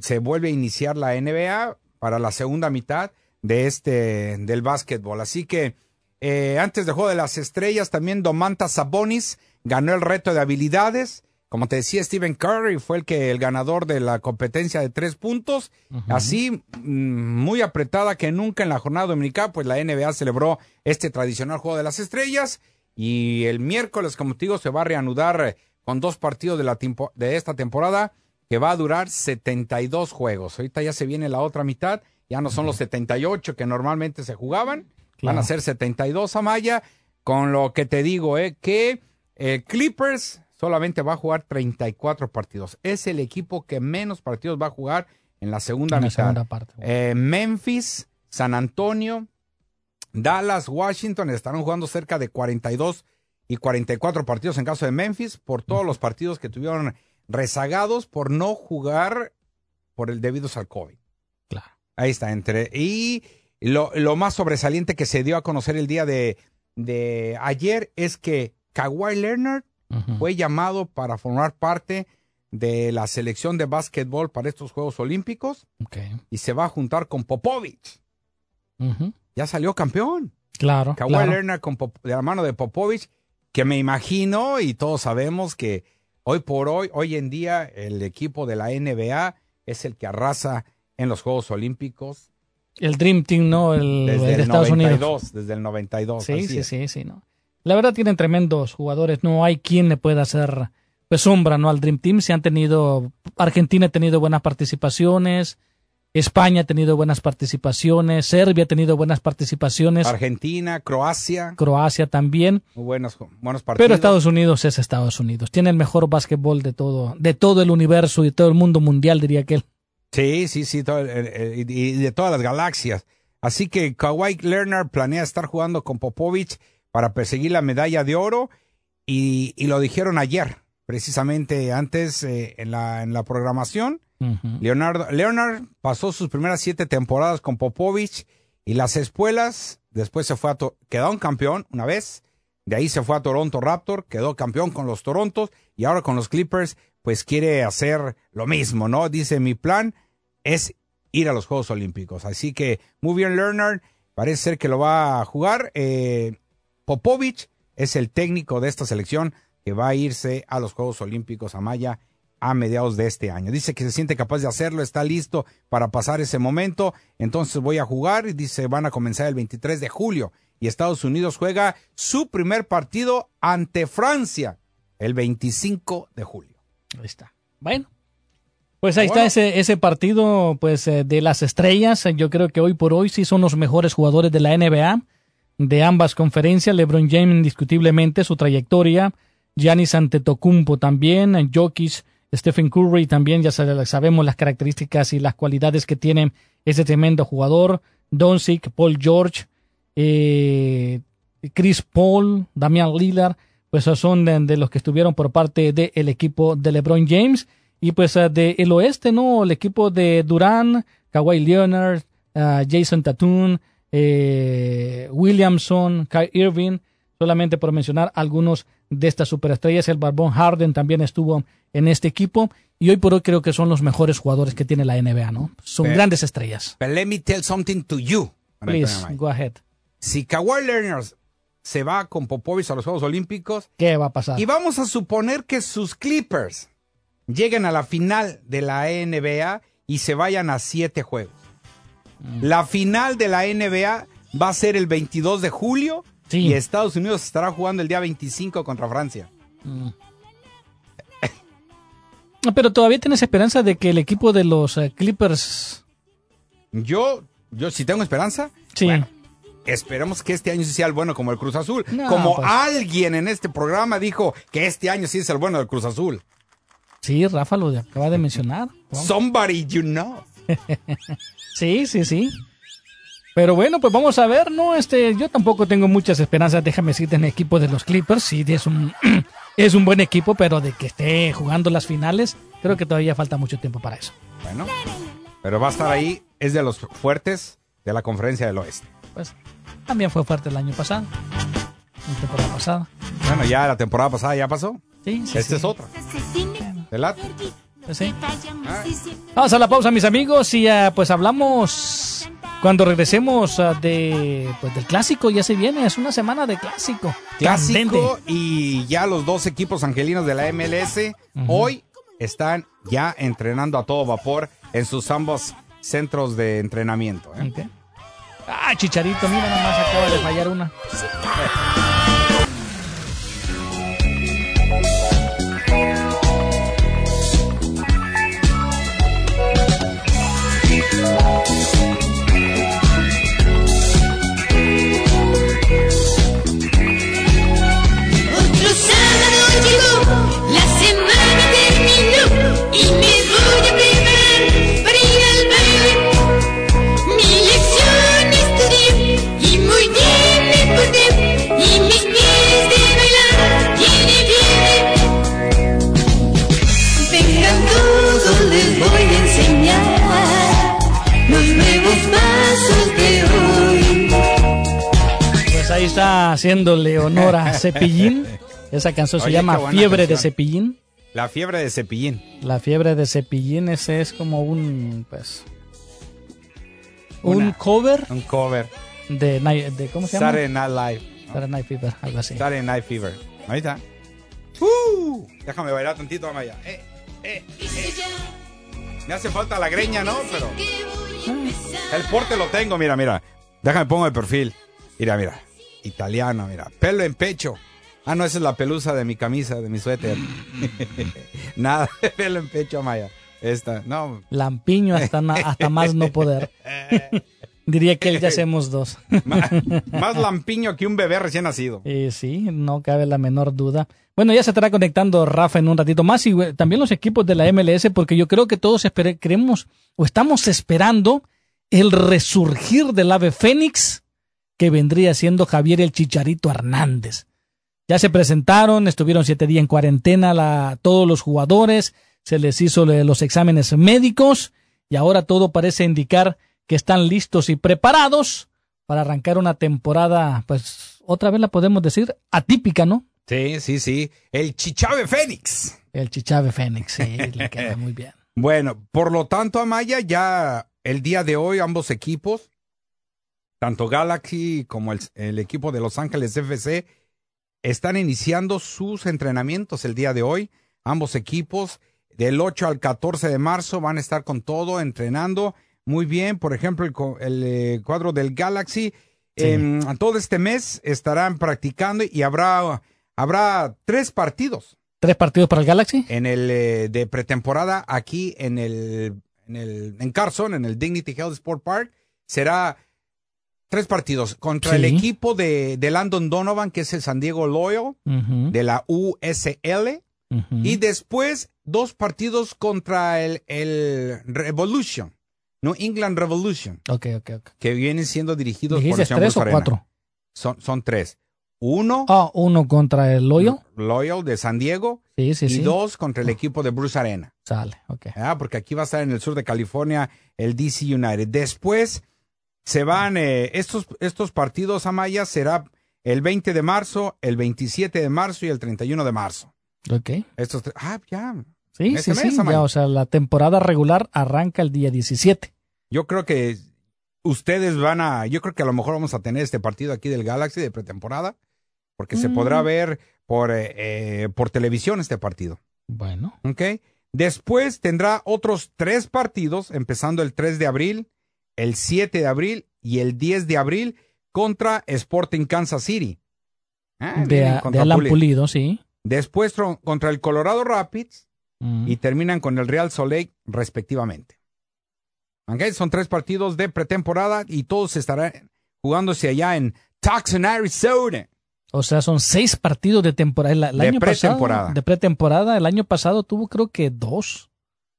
se vuelve a iniciar la NBA para la segunda mitad de este del básquetbol. Así que eh, antes del juego de las estrellas, también Domantas Sabonis ganó el reto de habilidades. Como te decía, Stephen Curry fue el que el ganador de la competencia de tres puntos. Así, mm, muy apretada que nunca en la jornada dominical, pues la NBA celebró este tradicional juego de las estrellas. Y el miércoles, como te digo, se va a reanudar eh, con dos partidos de, la de esta temporada que va a durar 72 juegos. Ahorita ya se viene la otra mitad, ya no son los 78 que normalmente se jugaban, van a ser 72 a Maya, con lo que te digo, eh, que eh, Clippers solamente va a jugar 34 partidos. Es el equipo que menos partidos va a jugar en la segunda En la mitad. segunda parte. Eh, Memphis, San Antonio, Dallas, Washington estarán jugando cerca de 42 y 44 partidos en caso de Memphis por todos los partidos que tuvieron rezagados por no jugar por el debido al COVID. Ahí está, entre. Y lo, lo más sobresaliente que se dio a conocer el día de, de ayer es que Kawhi Leonard fue llamado para formar parte de la selección de básquetbol para estos Juegos Olímpicos y se va a juntar con Popovich. Ya salió campeón. Claro. Kawhi claro. Leonard con Pop- de la mano de Popovich, que me imagino y todos sabemos que hoy por hoy, hoy en día, el equipo de la NBA es el que arrasa en los Juegos Olímpicos El Dream Team, ¿no? El, desde el el de Estados 92, Unidos. desde el 92. Sí, sí, es. sí, sí, ¿no? La verdad tienen tremendos jugadores. No hay quien le pueda hacer pues sombra, ¿no? Al Dream Team. Se han tenido, Argentina ha tenido buenas participaciones, España ha tenido buenas participaciones, Serbia ha tenido buenas participaciones, Argentina, Croacia, Croacia también. muy buenos, buenos partidos. Pero Estados Unidos es Estados Unidos. Tiene el mejor básquetbol de todo, de todo el universo y todo el mundo mundial, diría que él. Sí, sí, sí, todo y de todas las galaxias. Así que Kawhi Leonard planea estar jugando con Popovich para perseguir la medalla de oro y, y lo dijeron ayer, precisamente antes eh, en, la, en la programación. Ujú. Leonardo, Leonard pasó sus primeras siete temporadas con Popovich y las espuelas, después se fue a, quedó un campeón una vez, de ahí se fue a Toronto Raptor, quedó campeón con los Torontos y ahora con los Clippers, pues quiere hacer lo mismo, ¿no? Dice, mi plan es ir a los Juegos Olímpicos. Así que muy bien Leonard, parece ser que lo va a jugar. Eh, Popovich es el técnico de esta selección que va a irse a los Juegos Olímpicos a Maya a mediados de este año. Dice que se siente capaz de hacerlo, está listo para pasar ese momento, entonces voy a jugar y dice van a comenzar el 23 de julio y Estados Unidos juega su primer partido ante Francia el 25 de julio. Ahí está. Bueno. Pues ahí Bueno. está ese, ese partido pues eh, de las estrellas. Yo creo que hoy por hoy sí son los mejores jugadores de la NBA de ambas conferencias. LeBron James indiscutiblemente su trayectoria, Giannis Antetokounmpo también, Jokic, Stephen Curry también ya sabe- sabemos las características y las cualidades que tiene ese tremendo jugador, Doncic, Paul George, eh, Chris Paul, Damian Lillard, pues esos son de, de los que estuvieron por parte del equipo de LeBron James. Y pues del oeste, ¿no? El equipo de Durán, Kawhi Leonard, ah, Jason Tatum, eh, Williamson, Kai Irving, solamente por mencionar algunos de estas superestrellas. El Barbón Harden también estuvo en este equipo. Y hoy por hoy creo que son los mejores jugadores que tiene la NBA, ¿no? Son grandes estrellas. But let me tell something to you. Please, go ahead. Si Kawhi Leonard se va con Popovich a los Juegos Olímpicos, ¿Qué va a pasar? Y vamos a suponer que sus Clippers lleguen a la final de la NBA y se vayan a siete juegos. Mm. La final de la NBA va a ser el 22 de julio Sí. y Estados Unidos estará jugando el día 25 contra Francia. Pero todavía tienes esperanza de que el equipo de los eh, Clippers. Yo, yo si tengo esperanza, Sí. bueno, esperemos que este año sí sea el bueno como el Cruz Azul. No, como pues. alguien en este programa dijo que este año sí es el bueno del Cruz Azul. Sí, Rafa lo acaba de mencionar. Vamos. Somebody you know. Sí, sí, sí. Pero bueno, pues vamos a ver, ¿no? Este, yo tampoco tengo muchas esperanzas, déjame decirte, en el equipo de los Clippers. Sí, es un, es un buen equipo, pero de que esté jugando las finales, creo que todavía falta mucho tiempo para eso. Bueno, pero va a estar ahí, es de los fuertes de la conferencia del oeste. pues también fue fuerte el año pasado, la temporada pasada. Bueno, ya la temporada pasada ya pasó. Sí, sí, Esta sí. es otra. ¿Verdad? Pues sí. Vamos a la pausa, mis amigos, y ah, pues hablamos cuando regresemos ah, de pues del clásico. Ya se viene, es una semana de clásico. Clásico y ya los dos equipos angelinos de la MLS hoy están ya entrenando a todo vapor en sus ambos centros de entrenamiento. ¿eh? Ah, Chicharito, mira, nada más acaba de fallar una. Ahí está haciéndole honor a Cepillín. Esa canción se llama Fiebre de. Cepillín. La fiebre de cepillín. La fiebre de Cepillín, ese es como un, pues, un Una- cover Un cover. de, Night- de ¿cómo se llama? Saturday Night Live. Saturday Night Fever, algo así. Saturday Night Fever. Ahí está. Uh, déjame bailar tantito, Amaya. Eh, eh, eh. Me hace falta la greña, ¿no? Pero el porte lo tengo, mira, mira. Déjame pongo el perfil. Mira, mira. Italiano, mira. Pelo en pecho. Ah, no, esa es la pelusa de mi camisa, de mi suéter. Nada, pelo en pecho, Amaya. Esta, no. Lampiño hasta, hasta más no poder. Diría que él ya hacemos dos. Más, más lampiño que un bebé recién nacido. Eh, sí, no cabe la menor duda. Bueno, ya se estará conectando Rafa en un ratito más y güey, también los equipos de la MLS, porque yo creo que todos creemos o estamos esperando el resurgir del ave Fénix que vendría siendo Javier el Chicharito Hernández. Ya se presentaron, estuvieron siete días en cuarentena la, todos los jugadores, se les hizo los exámenes médicos y ahora todo parece indicar que están listos y preparados para arrancar una temporada, pues otra vez la podemos decir, atípica, ¿no? Sí, sí, sí. El Chichave Fénix. El Chichave Fénix, sí, le queda muy bien. Bueno, por lo tanto, Amaya, ya el día de hoy ambos equipos, tanto Galaxy como el, el equipo de Los Ángeles FC, están iniciando sus entrenamientos el día de hoy. Ambos equipos, del 8 al 14 de marzo, van a estar con todo, entrenando muy bien. Por ejemplo, el, el, eh, cuadro del Galaxy, em, todo este mes estarán practicando y habrá, habrá tres partidos ¿Tres partidos para el Galaxy? en el eh, de pretemporada aquí en el en el en Carson en el Dignity Health Sport Park será tres partidos contra el equipo de, de Landon Donovan que es el San Diego Loyal de la USL y después dos partidos contra el, el Revolution New England Revolution Ok, ok, ok. que vienen siendo dirigidos por ¿Dijiste el señor tres o Bruce Arena. cuatro? son son tres uno Ah, uno contra el Loyo. Loyal de San Diego Sí, sí, y sí. dos contra el equipo de Bruce Arena Sale, ok. Ah, porque aquí va a estar en el sur de California el DC United. Después se van eh, estos, estos partidos, Amaya, será el 20 de marzo, el 27 de marzo y el 31 de marzo. Ok. Estos, ah, ya. Sí, sí, mes, sí. Ya, o sea, la temporada regular arranca el día 17. Yo creo que ustedes van a, yo creo que a lo mejor vamos a tener este partido aquí del Galaxy de pretemporada, porque se Mm. podrá ver por, eh, eh, por televisión este partido. Bueno. ¿Ok? Después tendrá otros tres partidos, empezando el 3 de abril, el 7 de abril y el 10 de abril contra Sporting Kansas City. Ah, De, de Alan Puli. Pulido, sí. Después contra el Colorado Rapids Mm. y terminan con el Real Soleil respectivamente. ¿Ok? Son tres partidos de pretemporada y todos estarán jugándose allá en Tucson, Arizona. O sea, son seis partidos de temporada. El, el De año pretemporada. pasado. De pretemporada. El año pasado tuvo creo que dos.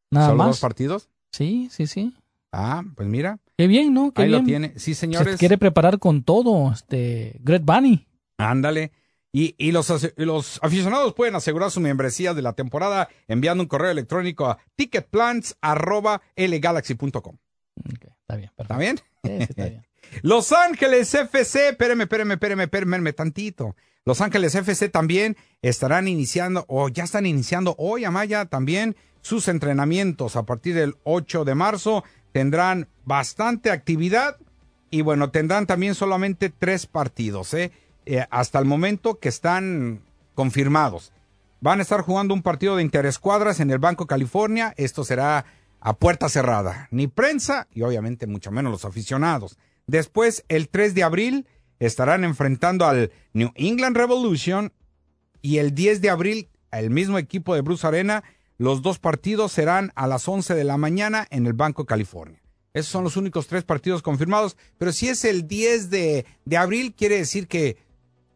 Nada ¿Solo más. dos partidos? Sí, sí, sí. Ah, pues mira, Qué bien, ¿no? Qué ahí bien. lo tiene. Sí, Se señores. quiere preparar con todo, este, Great Bunny. Ándale. Y, y los, los aficionados pueden asegurar su membresía de la temporada enviando un correo electrónico a ticketplans.lgalaxy.com. Ok, está bien, ¿Está perfecto. bien? Sí, sí, está bien. Los Ángeles FC, espérame, espérame, espérame, espérame tantito. Los Ángeles FC también estarán iniciando, o ya están iniciando hoy, Amaya, también sus entrenamientos a partir del 8 de marzo. Tendrán bastante actividad y bueno, tendrán también solamente tres partidos, ¿eh? Eh, hasta el momento que están confirmados. Van a estar jugando un partido de interescuadras en el Banco California. Esto será a puerta cerrada. Ni prensa y obviamente mucho menos los aficionados. Después, el 3 de abril, estarán enfrentando al New England Revolution y el 10 de abril, el mismo equipo de Bruce Arena. Los dos partidos serán a las 11 de la mañana en el Banco California. Esos son los únicos tres partidos confirmados. Pero si es el 10 de, de abril, quiere decir que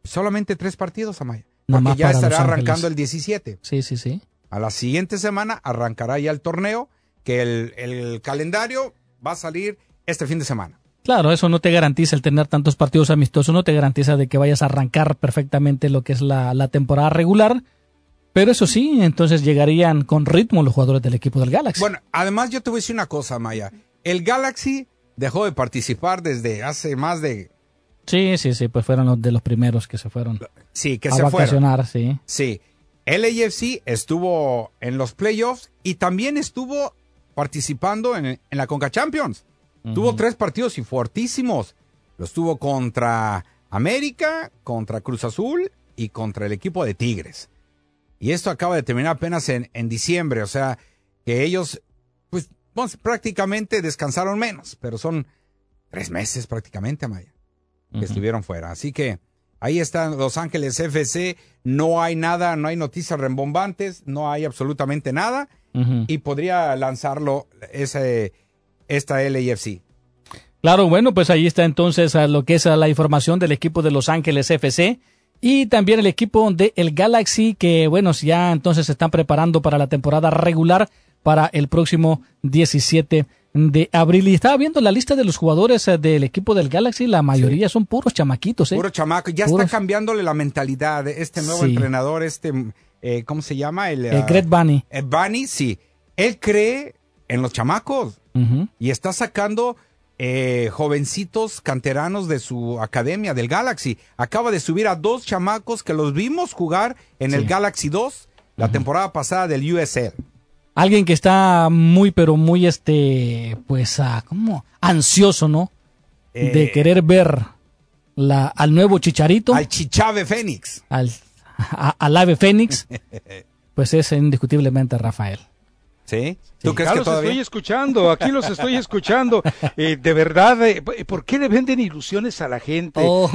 solamente tres partidos, Amaya. Porque ya estará arrancando el 17. Sí, sí, sí. A la siguiente semana arrancará ya el torneo, que el, el calendario va a salir este fin de semana. Claro, eso no te garantiza el tener tantos partidos amistosos, no te garantiza de que vayas a arrancar perfectamente lo que es la, la temporada regular. Pero eso sí, entonces llegarían con ritmo los jugadores del equipo del Galaxy. Bueno, además yo te voy a decir una cosa, Maya. El Galaxy dejó de participar desde hace más de... sí, sí, sí, pues fueron los de los primeros que se fueron Sí, que a se fueron. vacacionar, sí. Sí. LAFC estuvo en los playoffs y también estuvo participando en, en la Conca Champions. Tuvo tres partidos y fortísimos. Los tuvo contra América, contra Cruz Azul y contra el equipo de Tigres. Y esto acaba de terminar apenas en, en diciembre, o sea que ellos, pues, pues, prácticamente descansaron menos, pero son tres meses prácticamente, Maya, que estuvieron fuera. Así que ahí están Los Ángeles FC, no hay nada, no hay noticias rembombantes, no hay absolutamente nada, y podría lanzarlo ese, esta LAFC. Claro, bueno, pues ahí está entonces a lo que es a la información del equipo de Los Ángeles FC y también el equipo de el Galaxy que, bueno, ya entonces se están preparando para la temporada regular para el próximo 17 de abril. Y estaba viendo la lista de los jugadores eh, del equipo del Galaxy, la mayoría son puros chamaquitos, ¿eh? Puro chamaco, ya Puros. está cambiándole la mentalidad de este nuevo Sí. entrenador, este, eh, ¿cómo se llama? El, Eh, ah, Greg Bunny. eh, Bunny, sí. Él cree en los chamacos. Y está sacando eh, jovencitos canteranos de su academia del Galaxy. Acaba de subir a dos chamacos que los vimos jugar en el Galaxy 2 la temporada pasada del USL. Alguien que está muy, pero muy, este, pues, ah, ¿cómo? Ansioso, ¿no? Eh, de querer ver la, al nuevo Chicharito. Al Chichave Fénix. al, a- al ave Fénix, pues es indiscutiblemente Rafael. ¿Sí? ¿Tú Sí, crees ya que los todavía? estoy escuchando, aquí los estoy escuchando. Eh, de verdad, eh, ¿por qué le venden ilusiones a la gente? Oh,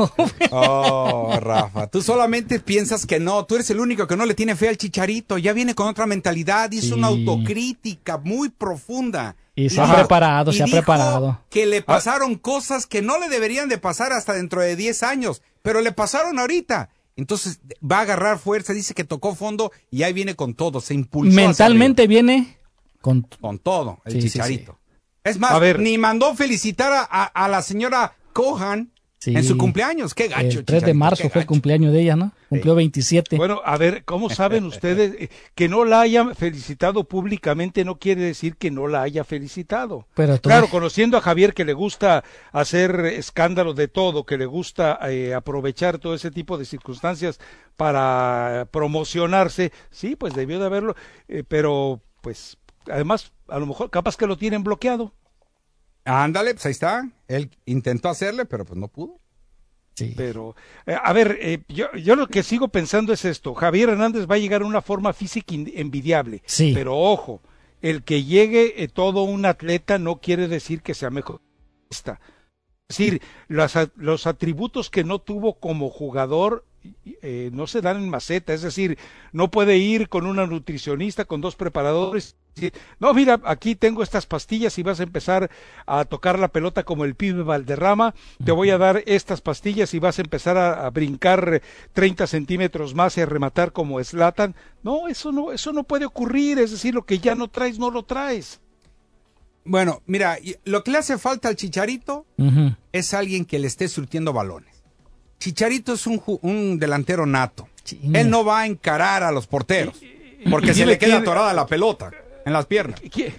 Oh, Rafa, tú solamente piensas que no, tú eres el único que no le tiene fe al Chicharito, ya viene con otra mentalidad, hizo Sí. una autocrítica muy profunda. Y se ha preparado, y se ha preparado. Que le pasaron cosas que no le deberían de pasar hasta dentro de 10 años, pero le pasaron ahorita. Entonces va a agarrar fuerza, dice que tocó fondo y ahí viene con todo, se impulsó. mentalmente viene con... todo, el Sí, sí, Chicharito. Es más, A ver. ni mandó felicitar a, a- a la señora Cohan Sí. en su cumpleaños. Qué gacho, el 3 de marzo fue el cumpleaños de ella, ¿no? Cumplió 27. Bueno, a ver, ¿cómo saben ustedes que no la hayan felicitado públicamente? No quiere decir que no la haya felicitado. Pero tú- Claro, conociendo a Javier que le gusta hacer escándalos de todo, que le gusta eh, aprovechar todo ese tipo de circunstancias para promocionarse, sí, pues debió de haberlo, eh, pero pues además a lo mejor capaz que lo tienen bloqueado. Ándale, pues ahí está. Él intentó hacerle, pero pues no pudo. Sí. Pero, eh, a ver, eh, yo, yo lo que sigo pensando es esto. Javier Hernández va a llegar a una forma física envidiable. Sí. Pero ojo, el que llegue eh, todo un atleta no quiere decir que sea mejor. Es decir, los, a- los atributos que no tuvo como jugador eh, no se dan en maceta. Es decir, no puede ir con una nutricionista, con dos preparadores. y decir, No, mira, aquí tengo estas pastillas y vas a empezar a tocar la pelota como el pibe Valderrama. Te voy a dar estas pastillas y vas a empezar a, a brincar eh, 30 centímetros más y a rematar como Slatan. No, eso no, eso no puede ocurrir. Es decir, lo que ya no traes, no lo traes. Bueno, mira, y- lo que le hace falta al Chicharito es alguien que le esté surtiendo balones. Chicharito es un, ju- un delantero nato. Sí. Él no va a encarar a los porteros porque se le queda quién- atorada la pelota en las piernas. ¿Qui-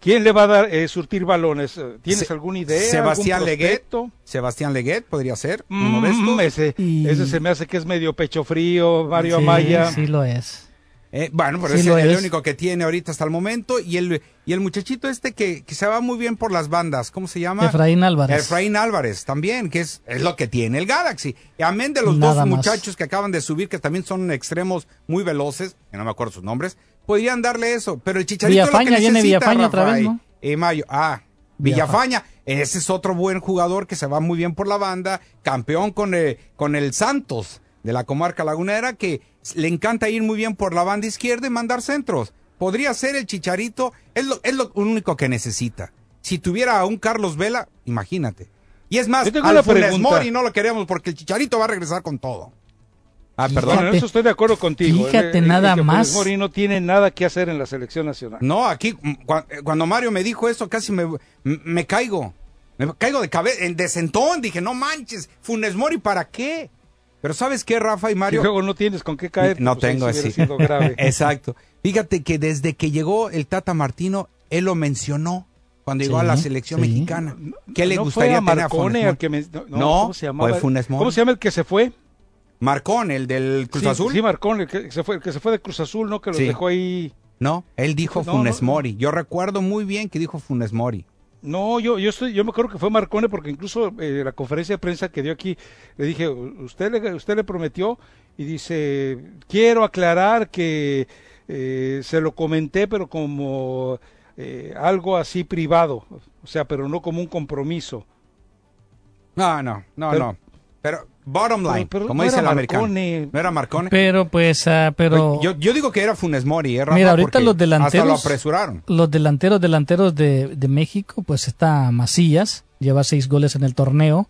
¿Quién le va a dar eh, surtir balones? ¿Tienes Se- alguna idea? Sebastián algún Leguet. Sebastián Leguet podría ser uno de Mm, estos. ese, Y- ese se me hace que es medio pecho frío, Mario Sí, Amaya. Sí lo es. Eh, bueno, pero Sí es el único que tiene ahorita hasta el momento. Y el, y el muchachito este que, que se va muy bien por las bandas, ¿cómo se llama? Efraín Álvarez. Efraín Álvarez también, que es, es lo que tiene el Galaxy. Y amén de los Nada dos más. muchachos que acaban de subir, que también son extremos muy veloces, que no me acuerdo sus nombres, podrían darle eso. Pero el Chicharito es lo Villafaña, que viene necesita, Villafaña otra vez, ¿no? y Mayo. Ah, Villafaña. Ese es otro buen jugador que se va muy bien por la banda, campeón con, eh, con el Santos de la comarca lagunera, que le encanta ir muy bien por la banda izquierda y mandar centros. Podría ser el Chicharito, es lo, es lo único que necesita. Si tuviera a un Carlos Vela, imagínate. Y es más, al Funes. Mori no lo queremos porque el Chicharito va a regresar con todo. Ah, perdón. Bueno, en eso estoy de acuerdo contigo. fíjate El- el- nada el más. Funes Mori no tiene nada que hacer en la selección nacional. No, aquí, mm, eh, cuando Mario me dijo eso, casi me, me caigo. Me caigo de cabeza, en de sentón. Dije, no manches, Funes Mori, ¿para qué? Pero ¿sabes qué, Rafa y Si Mario? luego no tienes con qué caer. no pues tengo así. sido grave. Exacto. Fíjate que desde que llegó el Tata Martino, él lo mencionó cuando llegó Sí, a la selección sí. mexicana. ¿Qué le ¿No gustaría fue a tener a Funes Marcone Mori? al que me- no, ¿cómo se llamaba? fue Funes Mori. ¿Cómo se llama el que se fue? Marcón, el del Cruz sí, Azul. Sí, Marcón, el que se fue, el que se fue de Cruz Azul, ¿no? Que los Sí. dejó ahí. No, él dijo No, Funes. Mori. Yo recuerdo muy bien que dijo Funes Mori. No, yo, yo estoy, yo me acuerdo que fue Marcone porque incluso eh, la conferencia de prensa que dio aquí le dije, usted le, usted le prometió y dice, quiero aclarar que eh, se lo comenté, pero como eh, algo así privado, o sea, pero no como un compromiso. No, no, no, Pero- no. Pero bottom line, Pero- pero como no dice era el americano. No era Marcone. Pero pues, ah, pero Yo, yo digo que era Funes Mori, ¿eh, Rafa? Mira, ahorita los Hasta lo delanteros- apresuraron. los delanteros, delanteros de, de México, pues está Macías, lleva seis goles en el torneo.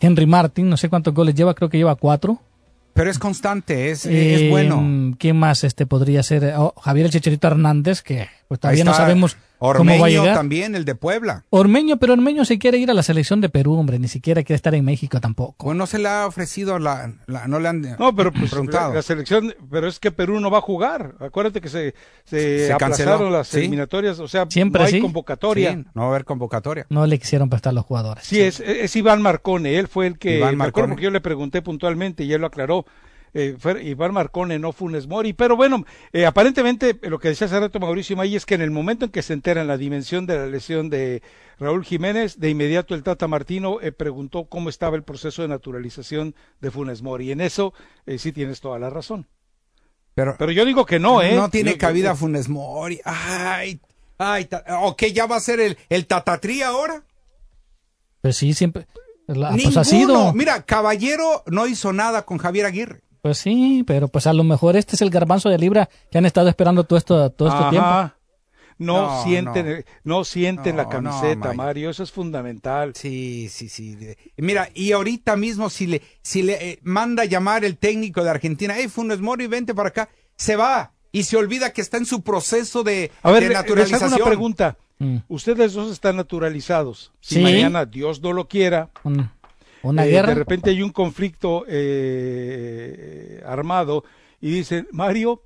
Henry Martin, no sé cuántos goles lleva, creo que lleva cuatro. Pero es constante, es, Eh, es bueno. ¿Quién más este podría ser? Oh, Javier el Chicharito Hernández, que pues todavía no sabemos Ormeño cómo va a llegar. también, el de Puebla. Ormeño, pero Ormeño se quiere ir a la selección de Perú, hombre, ni siquiera quiere estar en México tampoco. Pues no se le ha ofrecido la, la- no le han No, pero pues, preguntado. la, la selección, pero es que Perú no va a jugar. Acuérdate que se, se, canceló, las sí. eliminatorias, o sea, Siempre no hay sí. convocatoria. Sí, no va a haber convocatoria. No le quisieron prestar los jugadores. Sí, es, es Iván Marcone, él fue el que, Iván me acuerdo Marcone. porque yo le pregunté puntualmente y él lo aclaró. Eh, fue Iván Marcone, no Funes Mori, pero bueno, eh, aparentemente eh, lo que decía hace rato Mauricio May es que en el momento en que se enteran la dimensión de la lesión de Raúl Jiménez, de inmediato el Tata Martino eh, preguntó cómo estaba el proceso de naturalización de Funes Mori. En eso eh, sí tienes toda la razón. Pero, Pero yo digo que no, ¿eh? no tiene Yo- yo- cabida Funes Mori. Ay, ay, ok, ya va a ser el, el tatatrí ahora. Pues sí, siempre. la- pues ha sido. Mira, Caballero no hizo nada con Javier Aguirre. Pues sí, pero pues a lo mejor este es el garbanzo de libra que han estado esperando todo esto, todo este Ajá. tiempo. No, No, sienten, no. no sienten la camiseta. Mario, eso es fundamental. Sí, sí, sí. Mira, y ahorita mismo si le, si le eh, manda llamar el técnico de Argentina, hey Funes Mori, vente para acá, se va y se olvida que está en su proceso de, A ver, de le- les hago naturalización. una pregunta. Mm. Ustedes dos están naturalizados. Si Sí. mañana Dios no lo quiera, Un- una eh, guerra. de repente hay un conflicto eh, armado y dicen, Mario,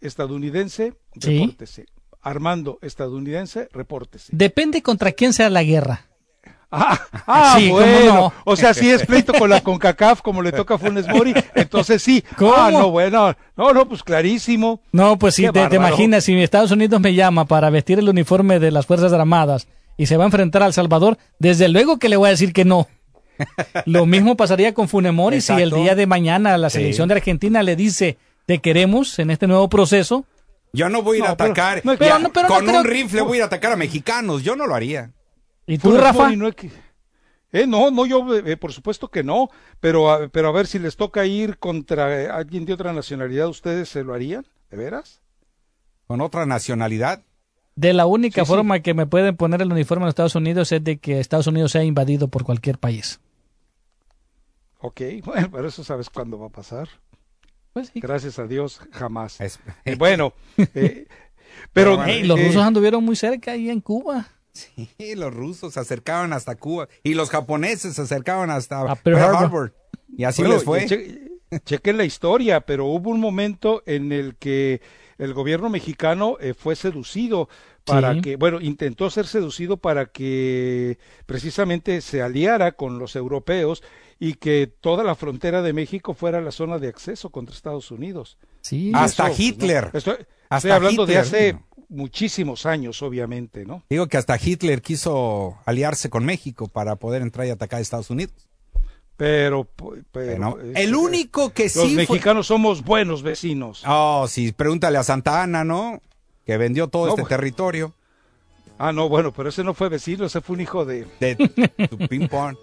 estadounidense, Sí. repórtese. Armando, estadounidense, repórtese. Depende contra quién sea la guerra. Ah, ah, Sí, ¿cómo bueno. no? O sea, si es pleito con la CONCACAF como le toca a Funes Mori, entonces sí. ¿Cómo? Ah, no, bueno. No, no, pues clarísimo. No, pues sí, te, te imaginas, si Estados Unidos me llama para vestir el uniforme de las Fuerzas Armadas y se va a enfrentar al Salvador, desde luego que le voy a decir que no. Lo mismo pasaría con Funemori si el Exacto. día de mañana la Sí. selección de Argentina le dice te queremos en este nuevo proceso. Yo no voy a ir a No, atacar. no, ya, pero no- pero no con creo- un rifle voy a ir a atacar a mexicanos. Yo no lo haría. ¿Y tú, Rafa? Eh, no, no, yo eh, por supuesto que no, pero a, pero a ver si les toca ir contra eh, alguien de otra nacionalidad, ¿ustedes se lo harían? ¿De veras? Con otra nacionalidad. De la única Sí, sí. forma que me pueden poner el uniforme en los Estados Unidos es de que Estados Unidos sea invadido por cualquier país. Ok, bueno, pero eso sabes cuándo va a pasar. Pues sí. Gracias a Dios, jamás. Es- bueno, eh, pero... los eh, rusos anduvieron muy cerca ahí en Cuba. Sí, los rusos se acercaban hasta Cuba y los japoneses se acercaban hasta A Pearl Pearl Harbor. Harbor. Y así Bueno, les fue. che- chequen la historia, pero hubo un momento en el que el gobierno mexicano eh, fue seducido para Sí. que, bueno, intentó ser seducido para que precisamente se aliara con los europeos y que toda la frontera de México fuera la zona de acceso contra Estados Unidos. Sí. Hasta Eso, Hitler. ¿no? Estoy, estoy Hasta hablando de hace ¿no? muchísimos años, obviamente, ¿no? Digo que hasta Hitler quiso aliarse con México para poder entrar y atacar a Estados Unidos. Pero, pero el único que los sí fue- mexicanos somos buenos vecinos. Oh, sí, pregúntale a Santa Ana, ¿no? Que vendió todo No, este bueno. territorio Ah, no, bueno, pero ese no fue vecino, ese fue un hijo de... de tu ping pong.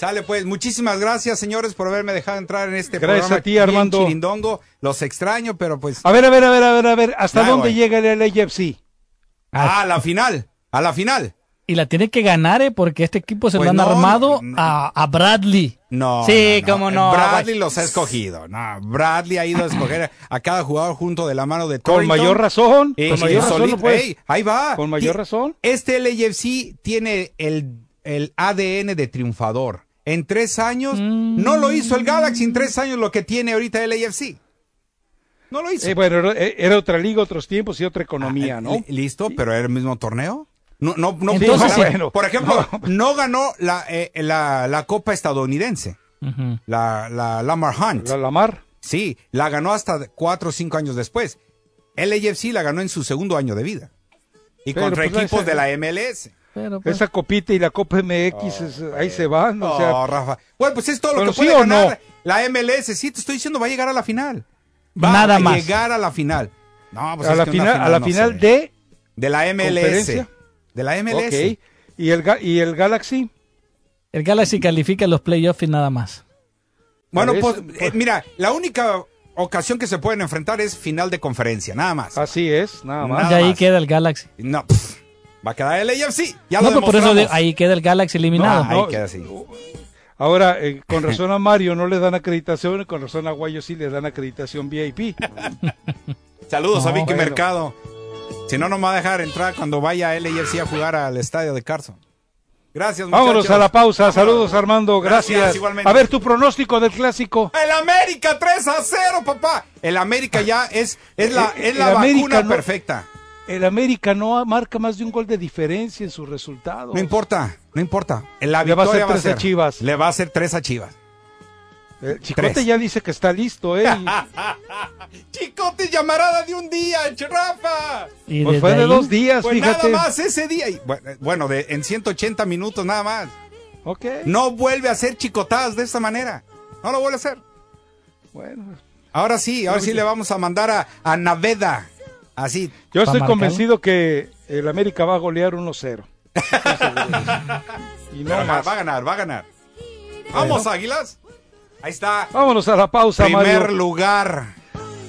Sale pues, muchísimas gracias señores por haberme dejado entrar en este Gracias programa a ti, Armando. chirindongo. Los extraño, pero pues A ver, a ver, a ver, a ver, a ver, ¿hasta dónde llega el LAFC? a la final, a la final. Y la tiene que ganar, ¿eh? Porque este equipo se Pues lo han no, armado no. a, a Bradley. No. Sí, no, cómo no. Bradley güey. los ha escogido. No, Bradley ha ido a escoger a cada jugador junto de la mano de Con Torrington. mayor razón, Eh, con sí, mayor razón, solito. no puedes- Ey, ahí va. Con mayor razón. Este LAFC tiene el, el ADN de triunfador. En tres años, Mm. no lo hizo el Galaxy en tres años lo que tiene ahorita el LAFC. No lo hizo. Eh, bueno, era, era otra liga, otros tiempos y otra economía, Ah, ¿no? li- Listo, pero era el mismo torneo. No, no, no. Entonces, no, sí. bueno. por ejemplo, no ganó la, eh, la, la Copa estadounidense, la, la Lamar Hunt. La Lamar. Sí, la ganó hasta cuatro o cinco años después. El AFC la ganó en su segundo año de vida. Y Pero, contra pues, equipos de la MLS. Pero, pues, Esa copita y la Copa MX, es- ahí se van, o sea, No, Rafa. Bueno, pues es todo lo que ¿sí puede o ganar no? la MLS. Sí, te estoy diciendo, va a llegar a la final. Va Nada a más. llegar a la final. No, pues a es la que final, a la no final sé. de, de la MLS. De la MLS. ok, y el, y el Galaxy, el Galaxy califica los playoffs y nada más. Bueno, pues, eh, mira, la única ocasión que se pueden enfrentar es final de conferencia, nada más. así es, nada más. Nada y ahí más. queda el Galaxy. No, pff, va a quedar el AFC. Ya no, lo pues por eso ahí queda el Galaxy eliminado. No, ahí queda así. Ahora, eh, con razón a Mario no le dan acreditación, y con razón a Guayo sí le dan acreditación VIP. Saludos a Vicky bueno. Mercado. Si no, no me va a dejar entrar cuando vaya LAFC a jugar al estadio de Carson. Gracias, muchachos. Vámonos a la pausa, saludos Armando, Gracias, gracias. igualmente. A ver, tu pronóstico del clásico. El América 3 a 0, papá. El América ya es, es la, El- es la el vacuna América no- perfecta. El América no marca más de un gol de diferencia en sus resultados. No importa, no importa. La Le va a hacer tres a Chivas. Le va a hacer 3 a Chivas. Eh, Chicote Tres. ya dice que está listo, ¿eh? Y- Chicote llamarada de un día, Rafa. Y pues fue de ahí- dos días, Pues fíjate. nada más ese día. Y, bueno, Bueno, de, en 180 minutos nada más. Ok. No vuelve a hacer chicotadas de esta manera. No lo vuelve a hacer. Bueno, Ahora sí, ahora sí le vamos a mandar a, a Naveda. Así. yo estoy marcarlo? convencido que el América va a golear 1-0. y no va, a ganar, más. va a ganar, va a ganar. Vamos, Águilas. Ahí está. Vámonos a la pausa, Primer Mario. lugar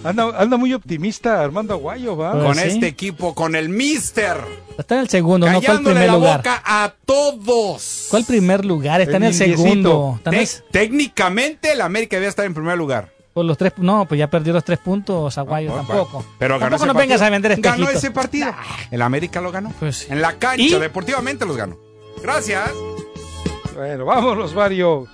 Anda, anda muy optimista Armando Aguayo, ¿va? Pues con sí. este equipo, con el Mister. Está en el segundo, no fue el callándole primer la lugar. boca a todos. ¿Cuál primer lugar? Está El en el indiecito. segundo. Está en el- Tec- técnicamente, el América debe estar en primer lugar. Por los tres, no, pues ya perdió los tres puntos, Aguayo Ah, tampoco. Pero ganó tampoco nos vengas a vender Ganó espejitos. ese partido. El América lo ganó. Pues sí. En la cancha, ¿Y? deportivamente los ganó. Gracias. Bueno, vámonos, Mario.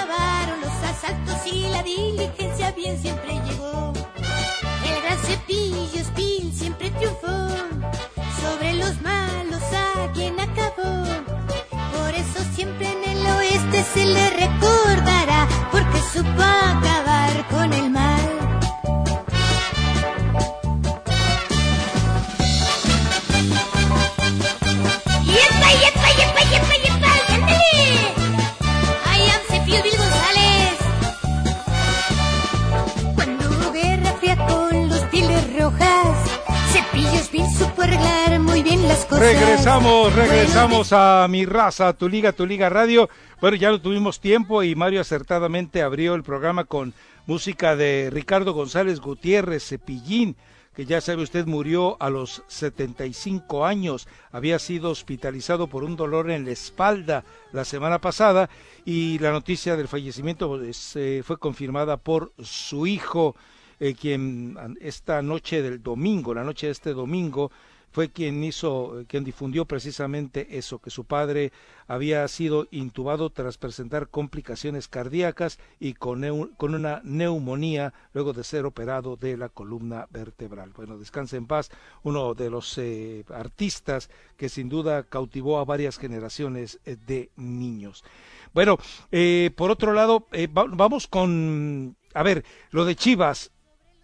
Acabaron los asaltos y la diligencia bien siempre llegó. El gran Cepillosville siempre triunfó sobre los malos a quien acabó. Por eso siempre en el oeste se le recordará porque supo acabar con el mal. ¡Yepa, yepa, yepa, yepa, Regresamos, regresamos a mi raza, tu liga, tu liga radio. Bueno, ya no tuvimos tiempo y Mario acertadamente abrió el programa con música de Ricardo González Gutiérrez, Cepillín, que ya sabe usted murió a los 75 años. Había sido hospitalizado por un dolor en la espalda la semana pasada y la noticia del fallecimiento pues, eh, fue confirmada por su hijo. eh, quien esta noche del domingo, la noche de este domingo, fue quien hizo, quien difundió precisamente eso, que su padre había sido intubado tras presentar complicaciones cardíacas y con, con una neumonía luego de ser operado de la columna vertebral. Bueno, descanse en paz, uno de los eh, artistas que sin duda cautivó a varias generaciones eh, de niños. Bueno, eh, por otro lado, eh, va- vamos con, a ver, lo de Chivas,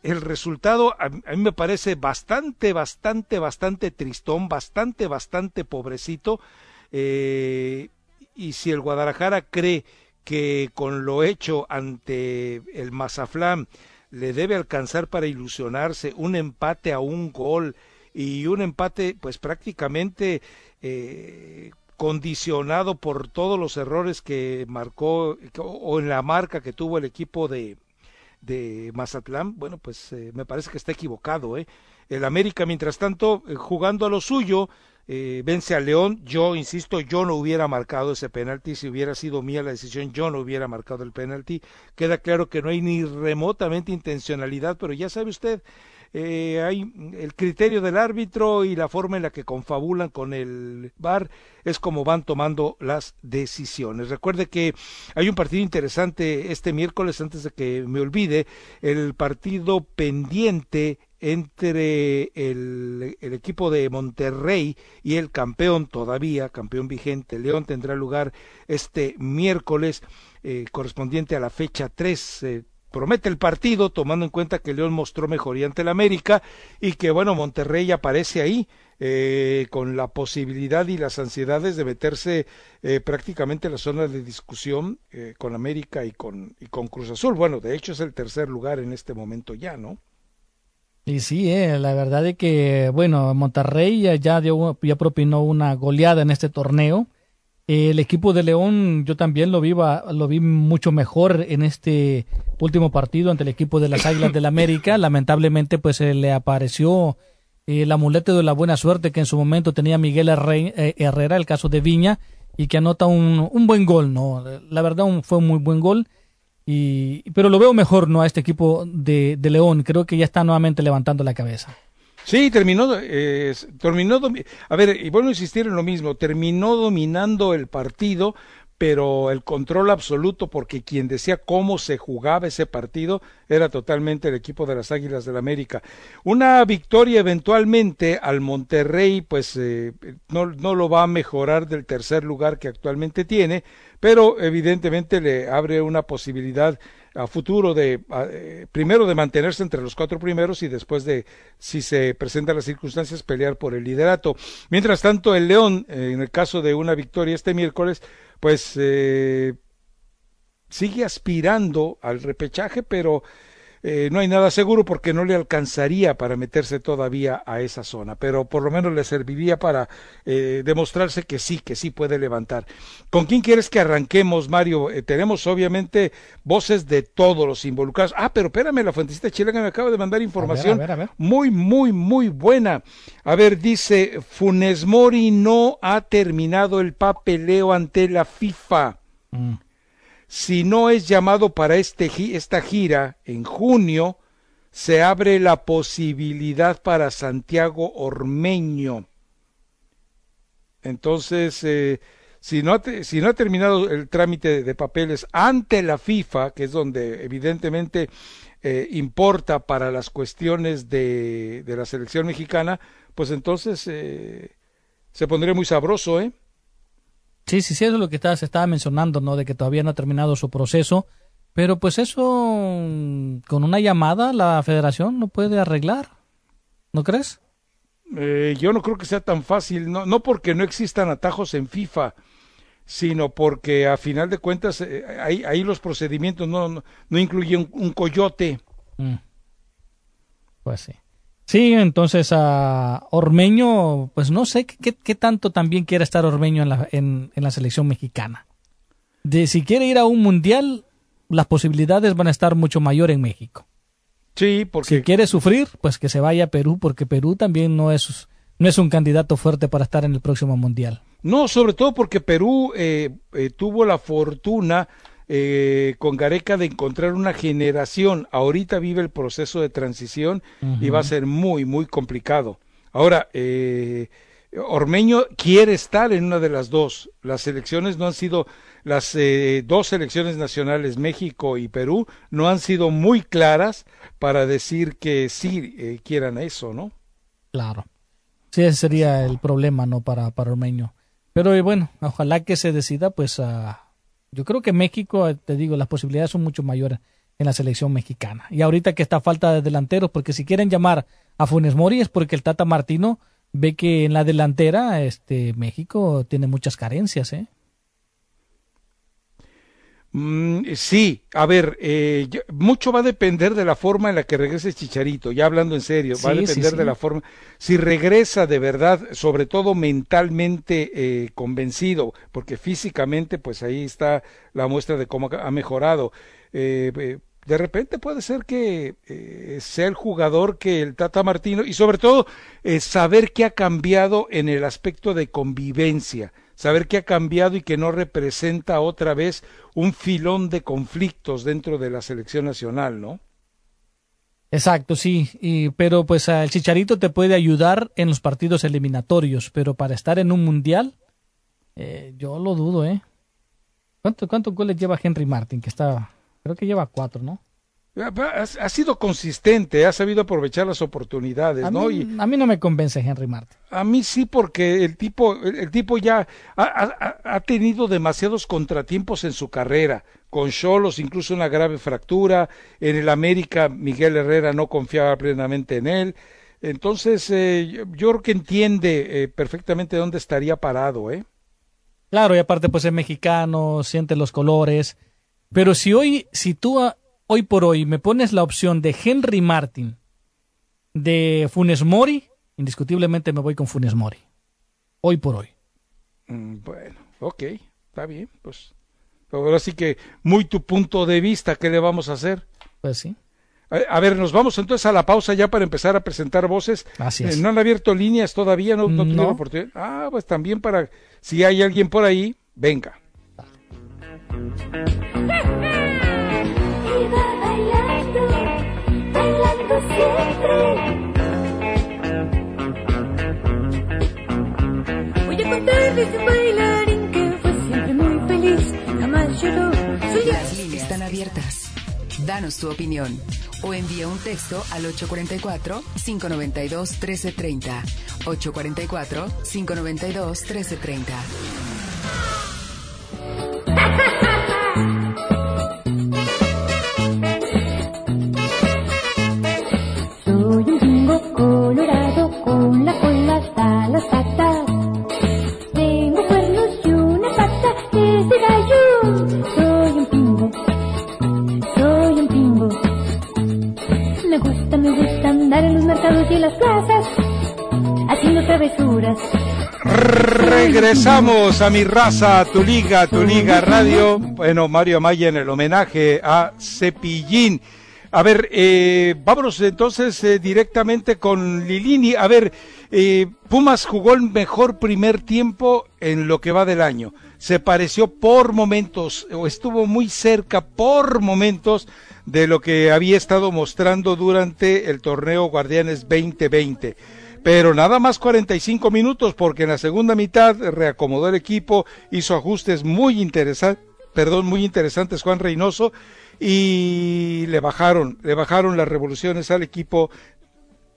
el resultado a, mí me parece bastante, bastante, bastante tristón, bastante, bastante pobrecito. eh, y si el Guadalajara cree que con lo hecho ante el Mazaflán le debe alcanzar para ilusionarse un empate a un gol y un empate pues prácticamente eh, condicionado por todos los errores que marcó o en la marca que tuvo el equipo de, de Mazatlán, bueno, pues eh, me parece que está equivocado. ¿eh? El América, mientras tanto, eh, jugando a lo suyo, eh, vence a León. Yo, insisto, yo no hubiera marcado ese penalti. Si hubiera sido mía la decisión, yo no hubiera marcado el penalti. Queda claro que no hay ni remotamente intencionalidad, pero ya sabe usted, eh, hay el criterio del árbitro y la forma en la que confabulan con el VAR es como van tomando las decisiones. Recuerde que hay un partido interesante este miércoles, antes de que me olvide, el partido pendiente entre el, equipo de Monterrey y el campeón todavía, campeón vigente, León tendrá lugar este miércoles eh, correspondiente a la fecha 3. eh, promete el partido, tomando en cuenta que León mostró mejoría ante el América y que, bueno, Monterrey aparece ahí eh, con la posibilidad y las ansiedades de meterse eh, prácticamente en la zona de discusión eh, con América y con, y con Cruz Azul. Bueno, de hecho es el tercer lugar en este momento ya, ¿no? Y sí, eh, la verdad es que, bueno, Monterrey ya- dio, ya propinó una goleada en este torneo. Eh, el equipo de León, yo también lo vi, lo vi mucho mejor en este último partido ante el equipo de las Águilas del América. Lamentablemente, pues se le apareció eh, el amuleto de la buena suerte que en su momento tenía Miguel eh, Herrera, el caso de Viña, y que anota un, un buen gol, ¿no? La verdad un- fue un muy buen gol. Y, pero lo veo mejor, ¿no? A este equipo de, de León. Creo que ya está nuevamente levantando la cabeza. Sí, terminó, eh, terminó, a ver, y a insistir en lo mismo, terminó dominando el partido, pero el control absoluto, porque quien decía cómo se jugaba ese partido era totalmente el equipo de las Águilas del América. Una victoria eventualmente al Monterrey, pues eh, no, no lo va a mejorar del tercer lugar que actualmente tiene, pero evidentemente le abre una posibilidad a futuro de eh, primero de mantenerse entre los cuatro primeros y después de si se presentan las circunstancias pelear por el liderato. Mientras tanto el León eh, en el caso de una victoria este miércoles pues eh, sigue aspirando al repechaje pero eh, no hay nada seguro porque no le alcanzaría para meterse todavía a esa zona, pero por lo menos le serviría para eh, demostrarse que sí, que sí puede levantar. ¿Con quién quieres que arranquemos, Mario? Eh, tenemos obviamente voces de todos los involucrados. Ah, pero espérame, la fuentecita chilena me acaba de mandar información a ver, a ver. muy, muy, muy buena. A ver, dice, Funes Mori no ha terminado el papeleo ante la FIFA Mm. Si no es llamado para este, esta gira en junio, se abre la posibilidad para Santiago Ormeño. Entonces, eh, si, no ha, si no ha terminado el trámite de papeles ante la FIFA, que es donde evidentemente eh, importa para las cuestiones de, de la selección mexicana, pues entonces eh, se pondría muy sabroso, ¿eh? Sí, sí, sí, eso es lo que estaba, se estaba mencionando, ¿no? De que todavía no ha terminado su proceso. Pero pues eso, mm, con una llamada, la federación lo puede arreglar. ¿No crees? Eh, yo no creo que sea tan fácil, no, no porque no existan atajos en FIFA, sino porque a final de cuentas eh, ahí, ahí los procedimientos no, no, no incluyen un, un coyote. Mm. Pues sí. Sí, entonces a Ormeño, pues no sé qué, qué tanto también quiere estar Ormeño en la, en, en la selección mexicana. De si quiere ir a un mundial, las posibilidades van a estar mucho mayor en México. Sí, porque Si quiere sufrir, pues que se vaya a Perú, porque Perú también no es, no es un candidato fuerte para estar en el próximo mundial. no, sobre todo porque Perú eh, eh, tuvo la fortuna eh, con Gareca de encontrar una generación. Ahorita vive el proceso de transición y va a ser muy, muy complicado. Ahora, eh, Ormeño quiere estar en una de las dos. Las elecciones no han sido, las eh, dos elecciones nacionales, México y Perú, no han sido muy claras para decir que sí eh, quieran eso, ¿no? Claro. Sí, ese sería el problema, ¿no? Para, para Ormeño. Pero eh, bueno, ojalá que se decida, pues ah, yo creo que México, eh, te digo, las posibilidades son mucho mayores en la selección mexicana. Y ahorita que está falta de delanteros, porque si quieren llamar a Funes Mori es porque el Tata Martino ve que en la delantera este México tiene muchas carencias, ¿eh? Mm, sí, a ver, eh, yo- mucho va a depender de la forma en la que regrese Chicharito, ya hablando en serio, va a depender sí. de la forma, si regresa de verdad, sobre todo mentalmente eh, convencido, porque físicamente pues ahí está la muestra de cómo ha mejorado. Eh, eh, de repente puede ser que eh, sea el jugador que el Tata Martino y sobre todo eh, saber que ha cambiado en el aspecto de convivencia, saber que ha cambiado y que no representa otra vez un filón de conflictos dentro de la selección nacional, ¿no? Exacto, sí, y, pero pues el Chicharito te puede ayudar en los partidos eliminatorios, pero para estar en un mundial, eh, yo lo dudo, ¿eh? ¿Cuánto, ¿Cuántos goles lleva Henry Martin? Que está, creo que lleva cuatro, ¿no? Ha, sido consistente, ha sabido aprovechar las oportunidades, A, ¿no? mí, Y a mí no me convence Henry Martin. a mí sí, porque el tipo, el, tipo ya ha, ha- ha tenido demasiados contratiempos en su carrera, con Cholos incluso una grave fractura, en el América Miguel Herrera no confiaba plenamente en él, entonces eh, yo, yo creo que entiende eh, perfectamente dónde estaría parado, ¿eh? Claro, y aparte pues es mexicano, siente los colores. Pero si hoy, si tú hoy por hoy me pones la opción de Henry Martin, de Funes Mori, indiscutiblemente me voy con Funes Mori. Hoy por hoy. Mm, Bueno, ok, está bien, pues. Ahora sí que muy tu punto de vista, ¿qué le vamos a hacer? Pues sí. A, ver, nos vamos entonces a la pausa ya para empezar a presentar voces. Así Eh, es. no han abierto líneas todavía, no, no tuvieron No. oportunidad. Ah, pues también para, si hay alguien por ahí, venga. siempre. Voy a contarles de un bailarín que fue siempre muy feliz, jamás lloró. Soy Las líneas están abiertas. Danos tu opinión o envía un texto al 844-592-1330. 844-592-1330. las plazas, haciendo travesuras. Regresamos a mi raza, tu liga, tu liga radio. Bueno, Mario Amaya en el homenaje a Cepillín. A ver, eh, vámonos entonces eh, directamente con Lilini. A ver, eh, Pumas jugó el mejor primer tiempo en lo que va del año. Se pareció por momentos, o estuvo muy cerca por momentos de lo que había estado mostrando durante el torneo Guardianes 2020 pero nada más 45 minutos porque en la segunda mitad reacomodó el equipo, hizo ajustes muy interesantes, perdón, muy interesantes Juan Reynoso y le bajaron, le bajaron las revoluciones al equipo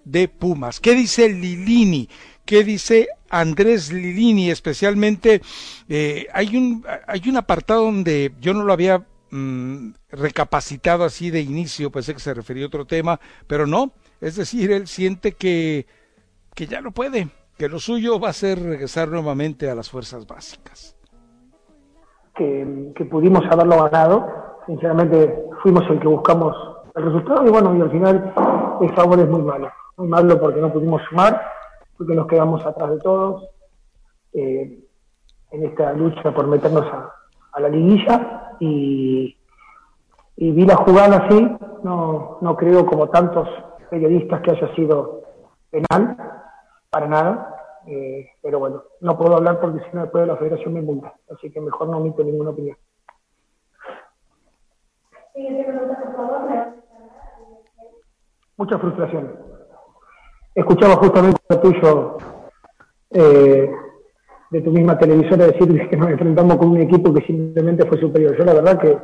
de Pumas. ¿Qué dice Lilini? ¿Qué dice Andrés Lilini? Especialmente eh, hay un hay un apartado donde yo no lo había mm, recapacitado así de inicio, pensé que se refería a otro tema, pero no. Es decir, él siente que que ya no puede, que lo suyo va a ser regresar nuevamente a las fuerzas básicas. que, pudimos haberlo ganado. Sinceramente, fuimos el que buscamos el resultado y bueno, y al final el favor es muy malo. Muy malo porque no pudimos sumar, porque nos quedamos atrás de todos eh, en esta lucha por meternos a, a la liguilla y, y vi la jugada así, no, no creo como tantos periodistas que haya sido penal, para nada, eh, pero bueno, no puedo hablar porque si no después de la federación me multa, así que mejor no omito ninguna opinión. Mucha frustración. Escuchaba justamente lo tuyo eh, de tu misma televisora decir que nos enfrentamos con un equipo que simplemente fue superior. Yo la verdad que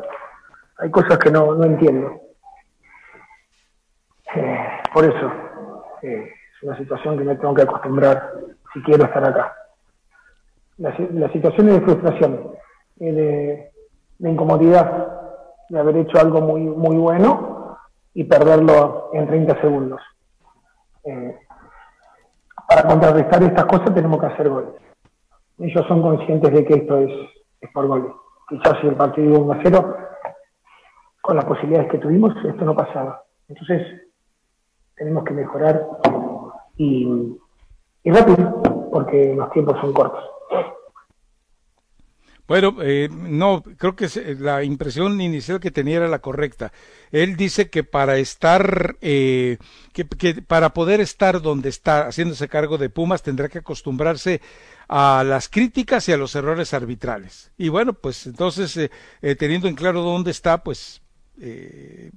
hay cosas que no, no entiendo. Eh, por eso, eh, es una situación que me tengo que acostumbrar si quiero estar acá. Las, las situaciones de frustración, eh, de, de incomodidad, de haber hecho algo muy, muy bueno y perderlo en 30 segundos. Eh, para contrarrestar estas cosas tenemos que hacer goles. Ellos son conscientes de que esto es, es por goles. Quizás si el partido iba 1 a 0, con las posibilidades que tuvimos, esto no pasaba. Entonces, tenemos que mejorar y, y rápido, porque los tiempos son cortos. Bueno, eh, no, creo que la impresión inicial que tenía era la correcta. Él dice que para estar, eh, que, que para poder estar donde está, haciéndose cargo de Pumas, tendrá que acostumbrarse a las críticas y a los errores arbitrales. Y bueno, pues entonces, eh, eh, teniendo en claro dónde está, pues eh,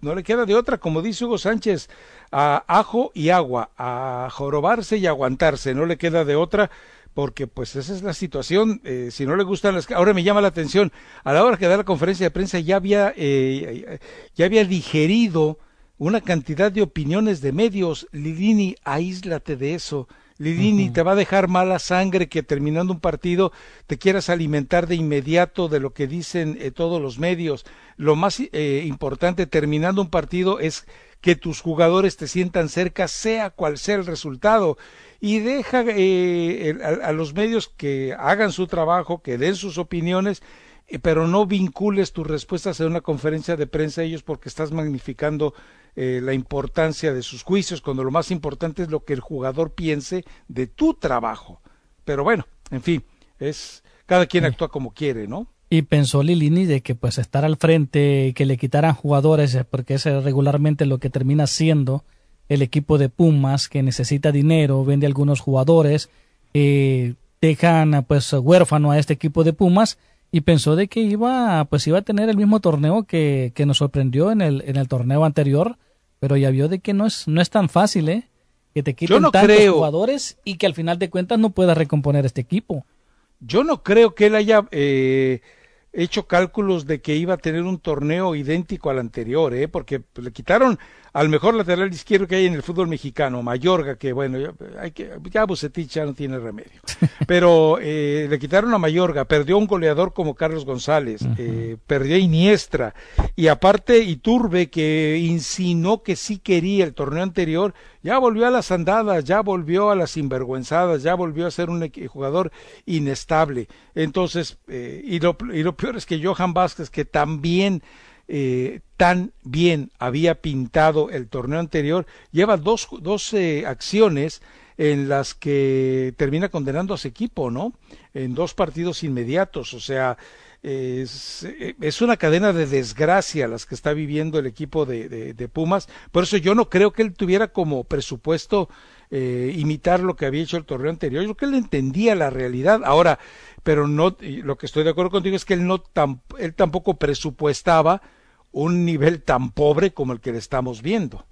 no le queda de otra, como dice Hugo Sánchez, a ajo y agua, a jorobarse y aguantarse, no le queda de otra, porque pues esa es la situación, eh, si no le gustan las... Ahora me llama la atención, a la hora que da la conferencia de prensa ya había, eh, ya había digerido una cantidad de opiniones de medios, Lilini, aíslate de eso. Lilini, te va a dejar mala sangre que terminando un partido te quieras alimentar de inmediato de lo que dicen eh, todos los medios. Lo más eh, importante terminando un partido es que tus jugadores te sientan cerca, sea cual sea el resultado. Y deja eh, a los medios que hagan su trabajo, que den sus opiniones, eh, pero no vincules tus respuestas a una conferencia de prensa a ellos porque estás magnificando eh, la importancia de sus juicios, cuando lo más importante es lo que el jugador piense de tu trabajo. Pero bueno, en fin, es cada quien actúa como quiere, ¿no? Y pensó Lilini de que pues estar al frente y que le quitaran jugadores, eh, porque es regularmente lo que termina siendo el equipo de Pumas, que necesita dinero, vende algunos jugadores, eh, dejan pues huérfano a este equipo de Pumas y pensó de que iba pues iba a tener el mismo torneo que, que nos sorprendió en el, en el torneo anterior, pero ya vio de que no es, no es tan fácil, ¿eh? Que te quiten no tantos creo. jugadores y que al final de cuentas no puedas recomponer este equipo. Yo no creo que él haya eh, hecho cálculos de que iba a tener un torneo idéntico al anterior, ¿eh? porque pues, le quitaron al mejor lateral izquierdo que hay en el fútbol mexicano, Mayorga, que bueno, ya, hay que, ya Bucetich ya no tiene remedio. Pero eh, le quitaron a Mayorga, perdió un goleador como Carlos González, eh, perdió a Iniestra, y aparte Iturbe, que insinuó que sí quería el torneo anterior, ya volvió a las andadas, ya volvió a las sinvergüenzadas, ya volvió a ser un jugador inestable. Entonces, eh, y, lo, y lo peor es que Johan Vázquez, que también eh, tan bien había pintado el torneo anterior, lleva dos, dos eh, acciones en las que termina condenando a su equipo, ¿no? En dos partidos inmediatos, o sea, es, es una cadena de desgracia las que está viviendo el equipo de, de, Pumas, por eso yo no creo que él tuviera como presupuesto eh, imitar lo que había hecho el torneo anterior, yo creo que él entendía la realidad, ahora, pero no, lo que estoy de acuerdo contigo es que él no tam- él tampoco presupuestaba un nivel tan pobre como el que le estamos viendo.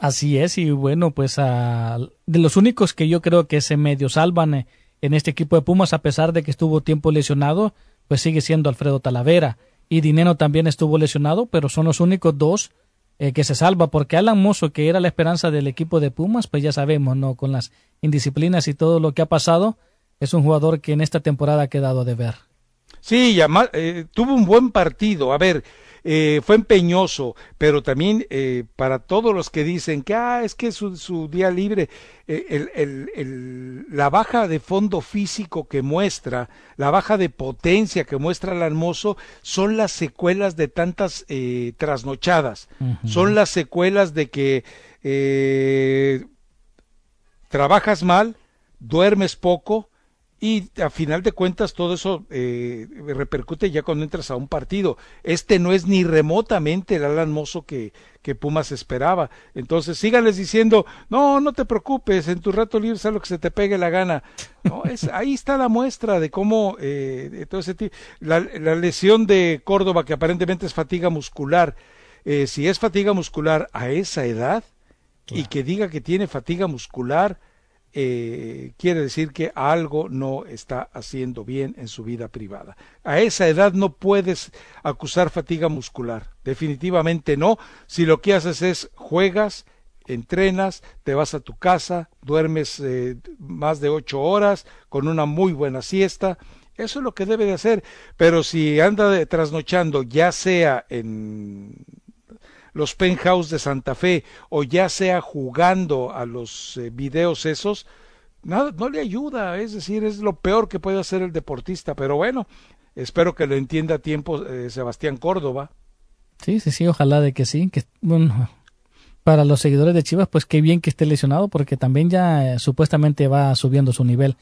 Así es, y bueno, pues ah, de los únicos que yo creo que se medio salvan eh, en este equipo de Pumas, a pesar de que estuvo tiempo lesionado, pues sigue siendo Alfredo Talavera. Y Dinero también estuvo lesionado, pero son los únicos dos eh, que se salva, porque Alan Mozo, que era la esperanza del equipo de Pumas, pues ya sabemos, ¿no? Con las indisciplinas y todo lo que ha pasado, es un jugador que en esta temporada ha quedado de ver. Sí, eh, tuvo un buen partido. A ver, eh, fue empeñoso, pero también eh, para todos los que dicen que ah, es que su, su día libre, eh, el, el- el- la baja de fondo físico que muestra, la baja de potencia que muestra el Hermoso, son las secuelas de tantas eh, trasnochadas, son las secuelas de que trabajas mal, duermes poco y a final de cuentas todo eso eh, repercute ya cuando entras a un partido. Este no es ni remotamente el Alan Mozo que, que Pumas esperaba. Entonces síganles diciendo, no, no te preocupes, en tu rato libre haz lo que se te pegue la gana. No, es, ahí está la muestra de cómo eh, de todo ese tipo. La, la lesión de Córdoba, que aparentemente es fatiga muscular, eh, si es fatiga muscular a esa edad, y que diga que tiene fatiga muscular, eh, quiere decir que algo no está haciendo bien en su vida privada. A esa edad no puedes acusar fatiga muscular, definitivamente no. Si lo que haces es juegas, entrenas, te vas a tu casa, duermes eh, más de ocho horas con una muy buena siesta, eso es lo que debe de hacer. Pero si anda trasnochando, ya sea en los penthouse de Santa Fe o ya sea jugando a los eh, videos esos, nada, no le ayuda, es decir, es lo peor que puede hacer el deportista, pero bueno, espero que lo entienda a tiempo eh, Sebastián Córdoba. Sí, sí, sí, ojalá de que sí, que bueno, para los seguidores de Chivas, pues qué bien que esté lesionado porque también ya eh, supuestamente va subiendo su nivel.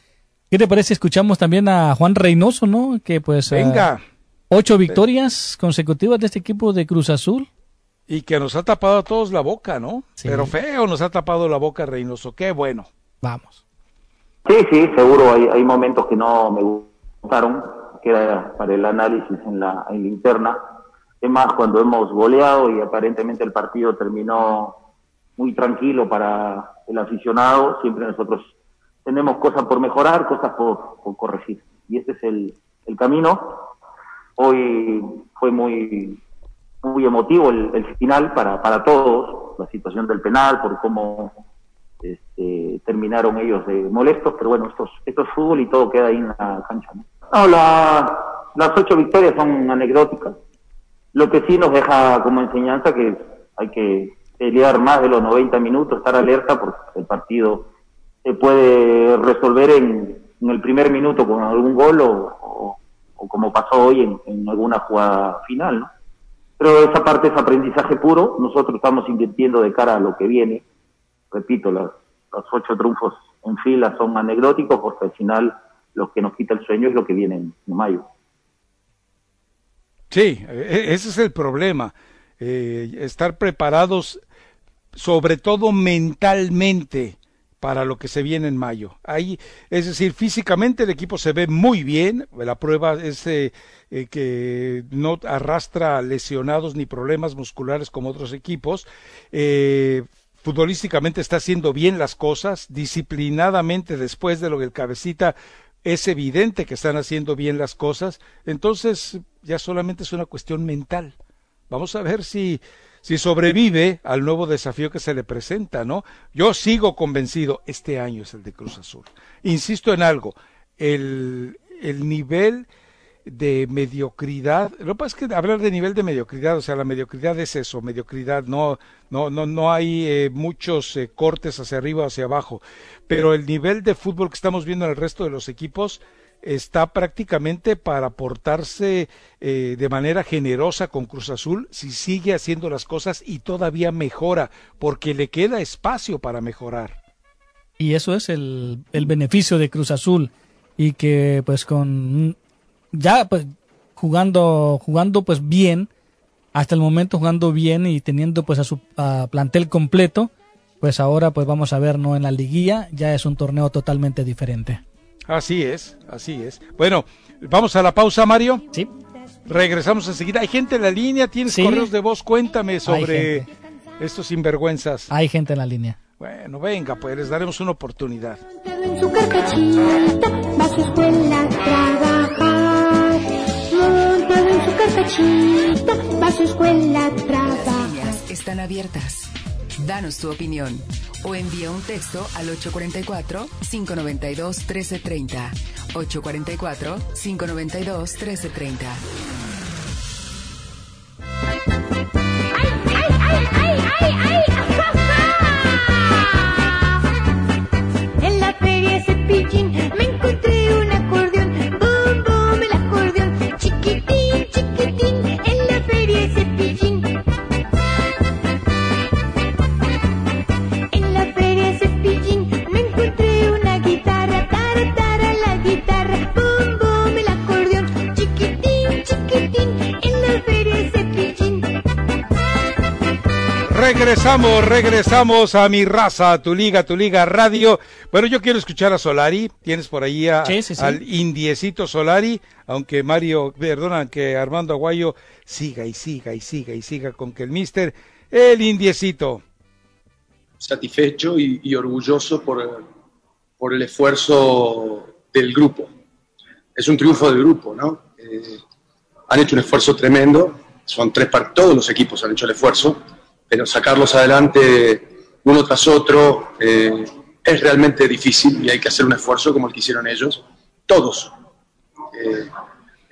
¿Qué te parece? Escuchamos también a Juan Reynoso, ¿no? Que pues... Venga. ocho victorias consecutivas de este equipo de Cruz Azul. Y que nos ha tapado a todos la boca, ¿no? Sí. Pero feo nos ha tapado la boca Reynoso. Qué bueno. Vamos. Sí, sí, seguro hay, hay momentos que no me gustaron, que era para el análisis en la, en la interna. Es más, cuando hemos goleado y aparentemente el partido terminó muy tranquilo para el aficionado, siempre nosotros tenemos cosas por mejorar, cosas por, por corregir. Y este es el, el camino. Hoy fue muy muy emotivo el, el final para, para todos, la situación del penal, por cómo este, terminaron ellos de molestos, pero bueno, esto es, es fútbol y todo queda ahí en la cancha. ¿no? No, la- las ocho victorias son anecdóticas. Lo que sí nos deja como enseñanza que hay que pelear más de los 90 minutos, estar alerta porque el partido se puede resolver en, el primer minuto con algún gol o, como pasó hoy en alguna jugada final, ¿no? Pero esa parte es aprendizaje puro, nosotros estamos invirtiendo de cara a lo que viene. Repito, los ocho triunfos en fila son anecdóticos porque al final lo que nos quita el sueño es lo que viene en, mayo. Sí, e- ese es el problema. Eh, estar preparados, sobre todo mentalmente, para lo que se viene en mayo. Ahí, es decir, físicamente el equipo se ve muy bien. La prueba es eh, eh, que no arrastra lesionados ni problemas musculares como otros equipos. Eh, futbolísticamente está haciendo bien las cosas, disciplinadamente después de lo que el cabecita es evidente que están haciendo bien las cosas, entonces ya solamente es una cuestión mental. Vamos a ver si, si sobrevive al nuevo desafío que se le presenta, ¿no? Yo sigo convencido, este año es el de Cruz Azul. Insisto en algo, el, el nivel de mediocridad, lo que pasa es que hablar de nivel de mediocridad, o sea, la mediocridad es eso, mediocridad, no, no, no, no hay eh, muchos eh, cortes hacia arriba o hacia abajo, pero el nivel de fútbol que estamos viendo en el resto de los equipos está prácticamente para portarse eh, de manera generosa con Cruz Azul si sigue haciendo las cosas y todavía mejora, porque le queda espacio para mejorar. Y eso es el, el beneficio de Cruz Azul. Y que pues con ya pues jugando, jugando pues bien, hasta el momento jugando bien y teniendo pues a su plantel completo, pues ahora pues vamos a ver, ¿no? En la liguilla ya es un torneo totalmente diferente. Así es, así es. Bueno, vamos a la pausa, Mario. Sí, Regresamos enseguida. Hay gente en la línea, tienes Sí. correos de voz, cuéntame sobre estos sinvergüenzas. hay gente en la línea. Bueno, venga, pues les daremos una oportunidad. En su carcachita, va a su escuela a trabajar. Montado en su carcachita, va a su escuela a Las trabajar. líneas están abiertas. Danos tu opinión o envía un texto al 844-592-1330. 844-592-1330. En Regresamos, regresamos a mi raza, tu liga, tu liga radio. Bueno, yo quiero escuchar a Solari. Tienes por ahí a- Sí, sí, sí. al indiecito Solari, aunque Mario, perdona, que Armando Aguayo siga y siga y siga y siga con que el mister, el indiecito. satisfecho y, y orgulloso por, por el esfuerzo del grupo. Es un triunfo del grupo, ¿no? Eh, han hecho un esfuerzo tremendo, son tres par- todos los equipos han hecho el esfuerzo, pero sacarlos adelante uno tras otro eh, es realmente difícil y hay que hacer un esfuerzo como el que hicieron ellos, todos. Eh,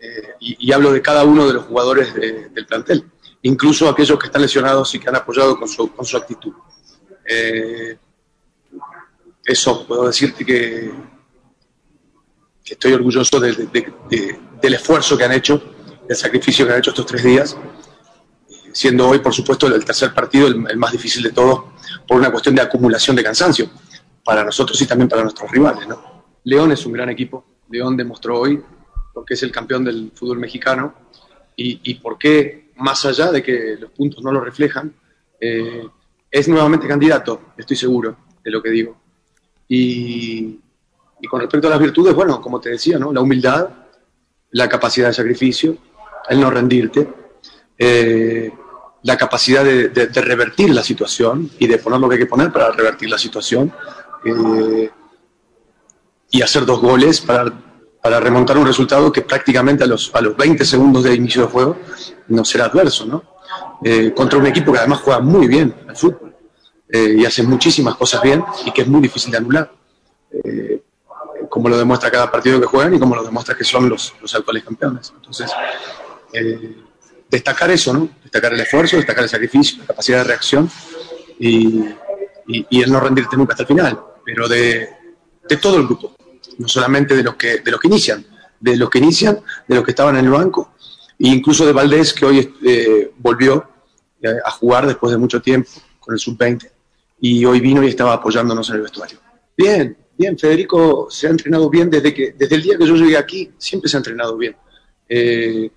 eh, y, hablo de cada uno de los jugadores de- del plantel, incluso aquellos que están lesionados y que han apoyado con su, con su actitud. Eso, puedo decirte que, estoy orgulloso de- de- de- de- del esfuerzo que han hecho, del sacrificio que han hecho estos tres días, siendo hoy, por supuesto, el tercer partido el, más difícil de todos, por una cuestión de acumulación de cansancio, para nosotros y también para nuestros rivales. ¿no? León es un gran equipo, León demostró hoy porque es el campeón del fútbol mexicano y, y por qué, más allá de que los puntos no lo reflejan, eh, es nuevamente candidato, estoy seguro de lo que digo. Y, y con respecto a las virtudes, bueno, como te decía, ¿no? la humildad, la capacidad de sacrificio, el no rendirte, eh, la capacidad de, de- de revertir la situación y de poner lo que hay que poner para revertir la situación eh, y hacer dos goles para, para remontar un resultado que prácticamente a los, a los 20 segundos de inicio de juego no será adverso, ¿no? Eh, contra un equipo que además juega muy bien al fútbol eh, y hace muchísimas cosas bien y que es muy difícil de anular. Eh, como lo demuestra cada partido que juegan y como lo demuestra que son los, los actuales campeones. Entonces, eh, destacar eso, ¿no? Destacar el esfuerzo, destacar el sacrificio, la capacidad de reacción y, y- y el no rendirte nunca hasta el final, pero de, de todo el grupo, no solamente de los que, de los que inician, de los que inician, de los que estaban en el banco, e incluso de Valdés, que hoy eh, volvió eh, a jugar después de mucho tiempo con el sub-20 y hoy vino y estaba apoyándonos en el vestuario. Bien, bien, Federico se ha entrenado bien desde, que, desde el día que yo llegué aquí, siempre se ha entrenado bien. Eh,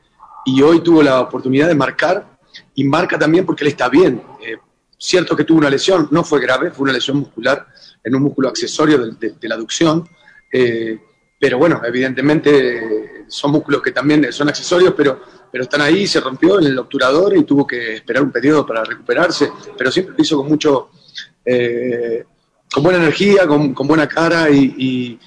y hoy tuvo la oportunidad de marcar y marca también porque él está bien. Eh, cierto que tuvo una lesión, no fue grave, fue una lesión muscular en un músculo accesorio de, la aducción, eh, pero bueno, evidentemente eh, son músculos que también son accesorios, pero, pero están ahí, se rompió en el obturador y tuvo que esperar un periodo para recuperarse, pero siempre lo hizo con mucho, con buena energía, con, con buena cara y, y-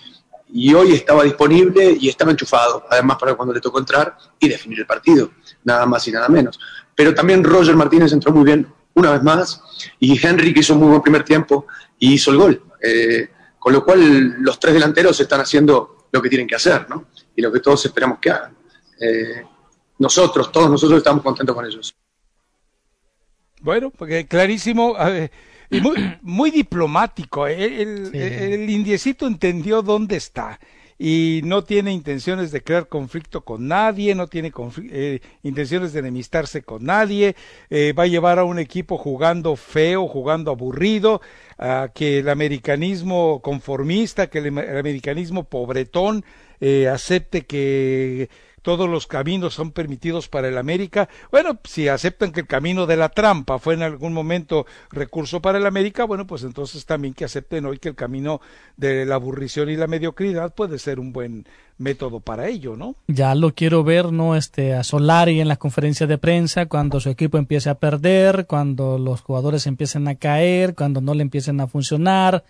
y hoy estaba disponible y estaba enchufado, además para cuando le tocó entrar y definir el partido, nada más y nada menos. Pero también Roger Martínez entró muy bien una vez más y Henry que hizo un muy buen primer tiempo y hizo el gol. Eh, con lo cual los tres delanteros están haciendo lo que tienen que hacer, ¿no? Y lo que todos esperamos que hagan. Eh, nosotros, todos nosotros estamos contentos con ellos. Bueno, porque clarísimo a ver, y muy, muy diplomático. ¿eh? El, Sí. el indiecito entendió dónde está y no tiene intenciones de crear conflicto con nadie, no tiene eh, intenciones de enemistarse con nadie, eh, va a llevar a un equipo jugando feo, jugando aburrido, a que el americanismo conformista, que el, el americanismo pobretón eh, acepte que todos los caminos son permitidos para el América. Bueno, si aceptan que el camino de la trampa fue en algún momento recurso para el América, bueno, pues entonces también que acepten hoy que el camino de la aburrición y la mediocridad puede ser un buen método para ello, ¿no? Ya lo quiero ver, ¿no? Este, a Solari en las conferencias de prensa, cuando su equipo empiece a perder, cuando los jugadores empiecen a caer, cuando no le empiecen a funcionar,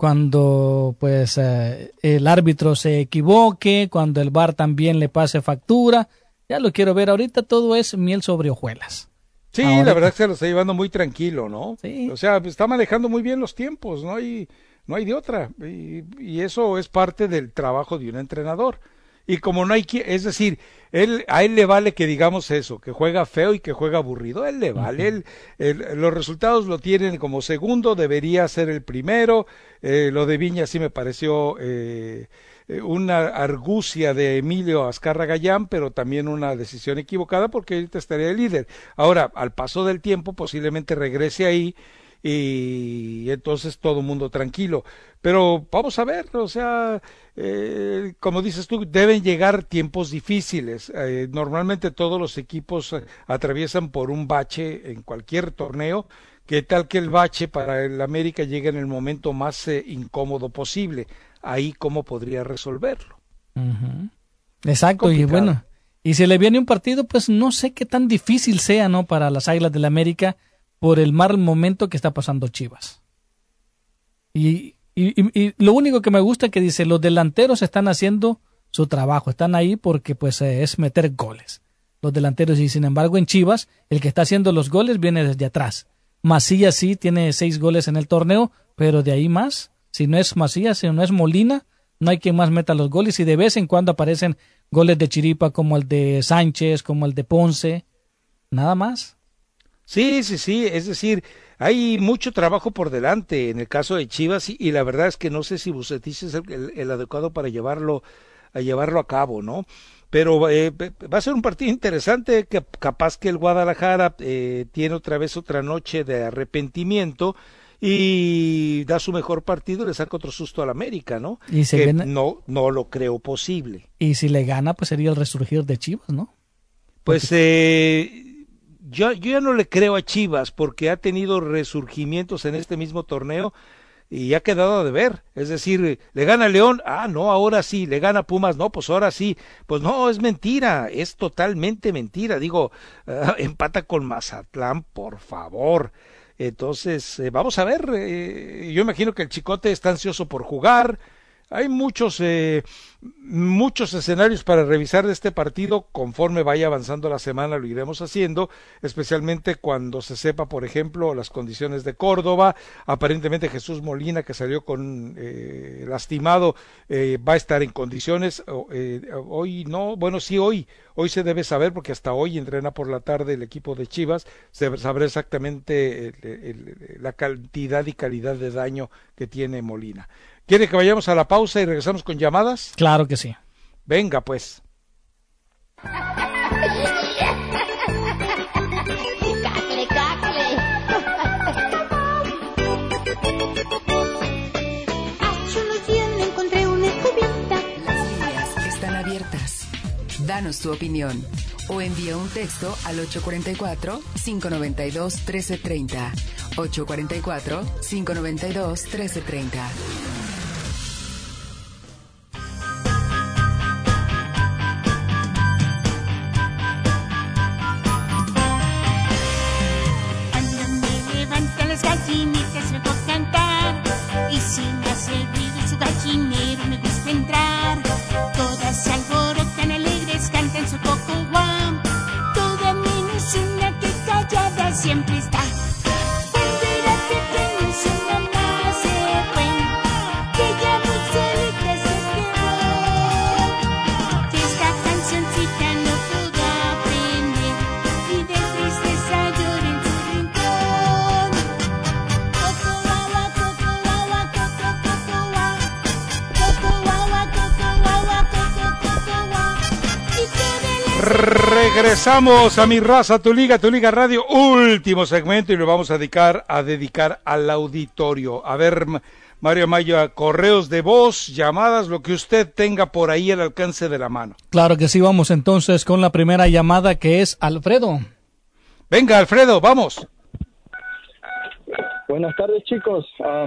cuando pues eh, el árbitro se equivoque, cuando el VAR también le pase factura. Ya lo quiero ver. Ahorita todo es miel sobre hojuelas. Sí, la verdad es que se lo está llevando muy tranquilo, ¿no? Sí. O sea, está manejando muy bien los tiempos, no hay, no hay de otra. Y, y eso es parte del trabajo de un entrenador. Y como no hay que, es decir, él, a él le vale que digamos eso, que juega feo y que juega aburrido, a él le vale, él, él- los resultados lo tienen como segundo, debería ser el primero, eh, lo de Viña sí me pareció eh, eh, una argucia de Emilio Azcarra Gallán, pero también una decisión equivocada porque ahorita estaría de líder. Ahora, al paso del tiempo, posiblemente regrese ahí y entonces todo mundo tranquilo. Pero vamos a ver, o sea, eh, como dices tú, deben llegar tiempos difíciles. Eh, normalmente todos los equipos eh, atraviesan por un bache en cualquier torneo. ¿Qué tal que el bache para el América llegue en el momento más eh, incómodo posible? Ahí cómo podría resolverlo. Exacto, y bueno, y si le viene un partido, pues no sé qué tan difícil sea, ¿no? Para las Águilas del América por el mal momento que está pasando Chivas. Y, y, y- lo único que me gusta es que dice, los delanteros están haciendo su trabajo, están ahí porque pues eh, es meter goles. Los delanteros y sin embargo en Chivas el que está haciendo los goles viene desde atrás. Macías sí tiene seis goles en el torneo, pero de ahí más, si no es Macías, si no es Molina, no hay quien más meta los goles y de vez en cuando aparecen goles de Chiripa como el de Sánchez, como el de Ponce, nada más. Sí, sí, sí, es decir, hay mucho trabajo por delante en el caso de Chivas y, y la verdad es que no sé si Bucetich es el, el- el adecuado para llevarlo a llevarlo a cabo, ¿no? Pero eh, va a ser un partido interesante, que capaz que el Guadalajara eh, tiene otra vez otra noche de arrepentimiento y da su mejor partido y le saca otro susto al América, ¿no? Y se Que viene- no, no lo creo posible. Y si le gana, pues sería el resurgir de Chivas, ¿no? Pues eh, yo, yo ya no le creo a Chivas porque ha tenido resurgimientos en este mismo torneo y ha quedado de ver. Es decir, le gana León, ah, no, ahora sí, le gana Pumas, no, pues ahora sí. Pues no, es mentira, es totalmente mentira. Digo, ah, empata con Mazatlán, por favor. Entonces, eh, vamos a ver, eh, yo imagino que el Chicote está ansioso por jugar. Hay muchos, eh, muchos escenarios para revisar de este partido conforme vaya avanzando la semana, lo iremos haciendo, especialmente cuando se sepa, por ejemplo, las condiciones de Córdoba. Aparentemente Jesús Molina, que salió con eh, lastimado, eh, va a estar en condiciones. Eh, hoy no, bueno, sí, hoy, hoy se debe saber, porque hasta hoy entrena por la tarde el equipo de Chivas, se sabrá exactamente la cantidad y calidad de daño que tiene Molina. ¿Quiere que vayamos a la pausa y regresamos con llamadas? Claro que sí. Venga, pues. Cacle, cacle. Hace unos días me encontré una escobita. Las líneas están abiertas. Danos tu opinión o envía un texto al 844-592-1330. 844-592-1330. Regresamos a mi raza, tu liga, tu liga radio, último segmento y lo vamos a dedicar a dedicar al auditorio. A ver, Mario Amaya, correos de voz, llamadas, lo que usted tenga por ahí al alcance de la mano. Claro que sí, vamos entonces con la primera llamada que es Alfredo. Venga, Alfredo, vamos. Buenas tardes, chicos. Ah,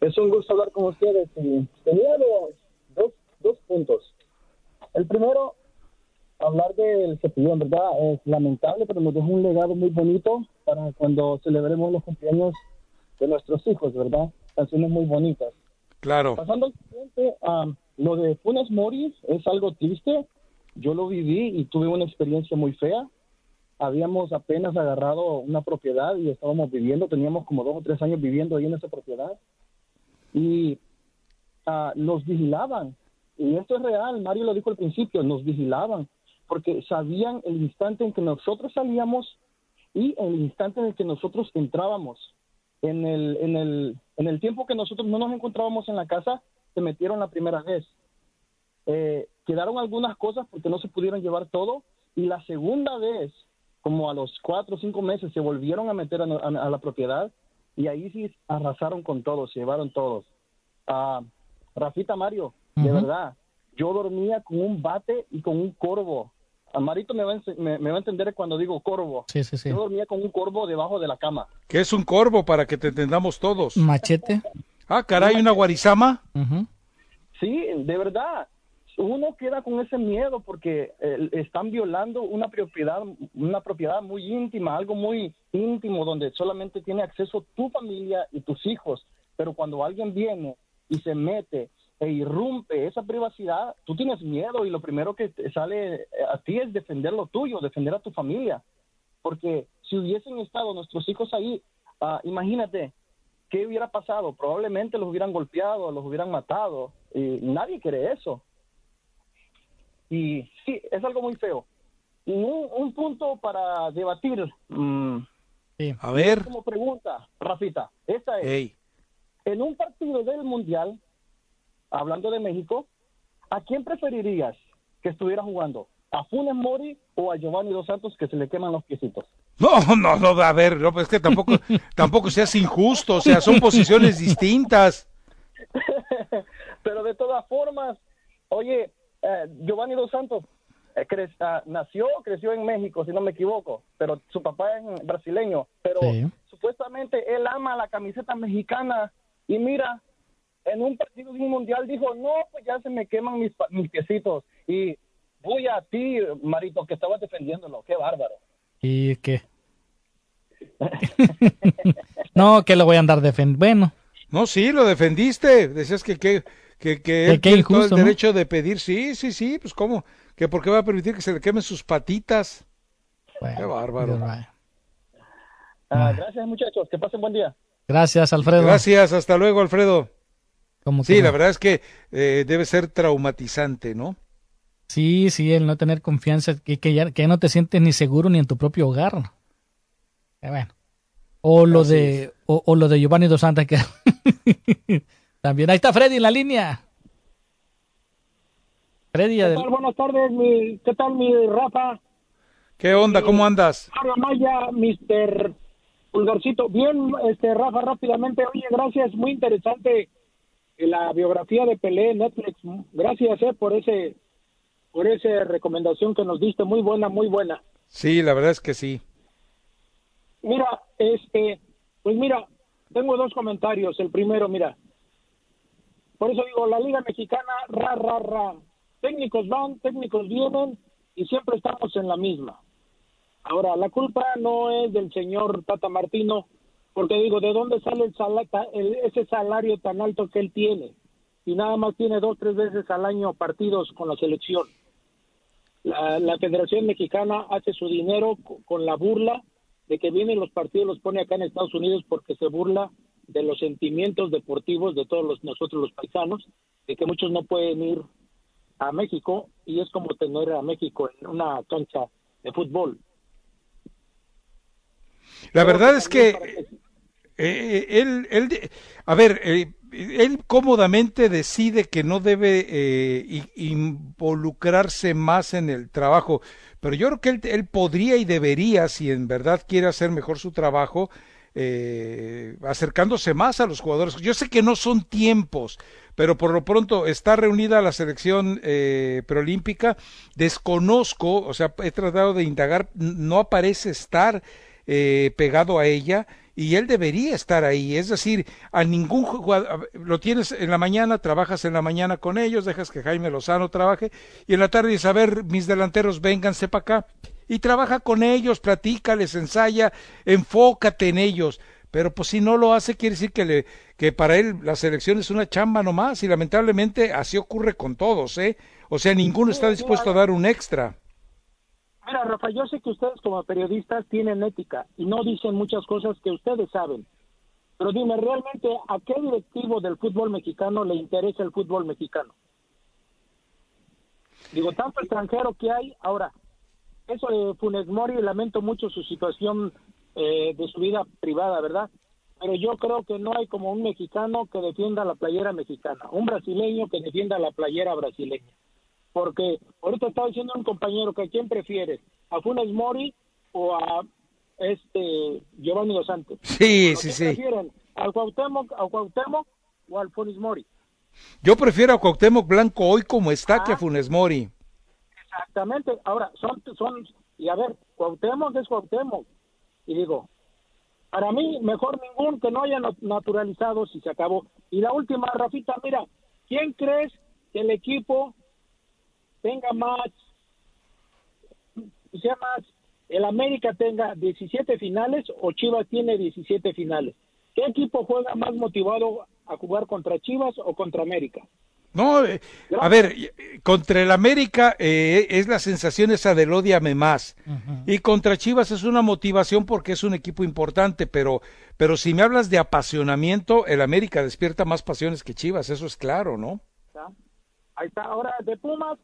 es un gusto hablar con ustedes. Y tenía dos, dos, dos puntos. El primero, hablar del cepillón, ¿verdad? Es lamentable, pero nos dejó un legado muy bonito para cuando celebremos los cumpleaños de nuestros hijos, ¿verdad? Canciones muy bonitas. Claro. Pasando al siguiente, ah, lo de Funes Mori es algo triste. Yo lo viví y tuve una experiencia muy fea. Habíamos apenas agarrado una propiedad y estábamos viviendo, teníamos como dos o tres años viviendo ahí en esa propiedad. Y ah, nos vigilaban. Y esto es real, Mario lo dijo al principio, nos vigilaban, porque sabían el instante en que nosotros salíamos y el instante en el que nosotros entrábamos. En el, en el, en el tiempo que nosotros no nos encontrábamos en la casa, se metieron la primera vez. Eh, quedaron algunas cosas porque no se pudieron llevar todo y la segunda vez, como a los cuatro o cinco meses, se volvieron a meter a, a- a la propiedad y ahí sí arrasaron con todo, se llevaron todos. Ah, Rafita Mario, de Ujú. verdad, yo dormía con un bate y con un corvo. Marito me va a, ense- me- me va a entender cuando digo corvo. Sí, sí, sí. Yo dormía con un corvo debajo de la cama. Que es un corvo para que te entendamos todos. Machete. Ah, caray, una guarizama. Ujú. Sí, de verdad. Uno queda con ese miedo porque eh, están violando una propiedad, una propiedad muy íntima, algo muy íntimo donde solamente tiene acceso tu familia y tus hijos. Pero cuando alguien viene y se mete e irrumpe esa privacidad, tú tienes miedo y lo primero que te sale eh, a ti es defender lo tuyo, defender a tu familia. Porque si hubiesen estado nuestros hijos ahí, ah, imagínate, ¿qué hubiera pasado? Probablemente los hubieran golpeado, los hubieran matado. Y nadie quiere eso. Y sí, es algo muy feo. Y un, un punto para debatir. mm, A ver, como pregunta, Rafita, esta es, en un partido del Mundial, hablando de México, ¿a quién preferirías que estuviera jugando? ¿A Funes Mori o a Giovanni Dos Santos que se le queman los piecitos? No, no, no, a ver, no, pues es que tampoco, tampoco seas injusto, o sea, son posiciones distintas. Pero de todas formas, oye, eh, Giovanni Dos Santos eh, cre- ah, nació, creció en México, si no me equivoco, pero su papá es brasileño, pero Sí. supuestamente él ama la camiseta mexicana y mira, en un partido de un mundial dijo, no, pues ya se me queman mis, pa- mis piecitos y voy a ti, Marito, que estabas defendiéndolo, qué bárbaro. ¿Y qué? no, que lo voy a andar defendiendo. Bueno, No, sí, lo defendiste, decías que, que, que, que él tiene todo el ¿no? derecho de pedir, sí, sí, sí, pues cómo, que por qué va a permitir que se le quemen sus patitas. bueno, Qué bárbaro. right. Ah, gracias muchachos, que pasen buen día. Gracias, Alfredo. Gracias, hasta luego, Alfredo. Como Sí, que la verdad es que eh, debe ser traumatizante, ¿no? Sí, sí, el no tener confianza, que, que, ya, que ya no te sientes ni seguro ni en tu propio hogar. Eh, bueno. O lo Así de o, o lo de Giovanni Dos Santos que también ahí está Freddy en la línea. Freddy, ¿Qué tal? Buenas tardes, mi, ¿qué tal mi Rafa? ¿Qué onda? ¿Cómo andas? Mario Maya, Mr. Pulgarcito. Bien, este Rafa, rápidamente. Oye, gracias, muy interesante la biografía de Pelé Netflix. Gracias eh, por ese por esa recomendación que nos diste, muy buena, muy buena. Sí, la verdad es que sí. Mira, este, pues mira, tengo dos comentarios. El primero, mira, por eso digo, la Liga Mexicana, ra, ra, ra. Técnicos van, técnicos vienen y siempre estamos en la misma. Ahora, la culpa no es del señor Tata Martino, porque digo, ¿de dónde sale el el- ese salario tan alto que él tiene? Y nada más tiene dos, tres veces al año partidos con la selección. La, la Federación Mexicana hace su dinero co- con la burla de que vienen los partidos, los pone acá en Estados Unidos porque se burla de los sentimientos deportivos de todos los, nosotros los paisanos, de que muchos no pueden ir a México y es como tener a México en una cancha de fútbol. La verdad es que- eh, él, él, a ver, eh, él cómodamente decide que no debe eh, involucrarse más en el trabajo, pero yo creo que él, él podría y debería, si en verdad quiere hacer mejor su trabajo, eh, acercándose más a los jugadores. Yo sé que no son tiempos, pero por lo pronto está reunida la selección preolímpica. Desconozco, o sea, he tratado de indagar, no aparece estar pegado a ella y él debería estar ahí. Es decir, a ningún jugador, lo tienes en la mañana, trabajas en la mañana con ellos, dejas que Jaime Lozano trabaje y en la tarde dices, a ver, mis delanteros, vénganse para acá y trabaja con ellos, platícales, ensaya, enfócate en ellos. Pero pues si no lo hace, quiere decir que, le, que para él la selección es una chamba nomás y lamentablemente así ocurre con todos, ¿eh? O sea, ninguno está dispuesto a dar un extra. Mira, Rafa, yo sé que ustedes como periodistas tienen ética y no dicen muchas cosas que ustedes saben. Pero dime, ¿realmente a qué directivo del fútbol mexicano le interesa el fútbol mexicano? Digo, tanto extranjero que hay. Ahora, eso de Funes Mori, lamento mucho su situación eh, de su vida privada, ¿verdad? Pero yo creo que no hay como un mexicano que defienda la playera mexicana, un brasileño que defienda la playera brasileña porque ahorita estaba diciendo un compañero que a quién prefieres, a Funes Mori o a este Giovanni Dos Santos. Sí, ¿A sí, sí. prefieren? ¿Al Cuauhtémoc, al Cuauhtémoc o al Funes Mori? Yo prefiero a Cuauhtémoc Blanco hoy como está que a Funes Mori. Exactamente. Ahora, son, son, y a ver, Cuauhtémoc es Cuauhtémoc. Y digo, para mí, mejor ningún que no haya nat- naturalizado si se acabó. Y la última, Rafita, mira, ¿quién crees que el equipo tenga más, sea más, el América tenga 17 finales o Chivas tiene 17 finales? ¿qué equipo juega más motivado a jugar contra Chivas o contra América? No, eh, a ver, eh, contra el América eh, es la sensación esa del odiame más. Y contra Chivas es una motivación porque es un equipo importante, pero, pero si me hablas de apasionamiento, el América despierta más pasiones que Chivas, eso es claro, ¿no? ¿Ya? Ahí está. Ahora, de Pumas,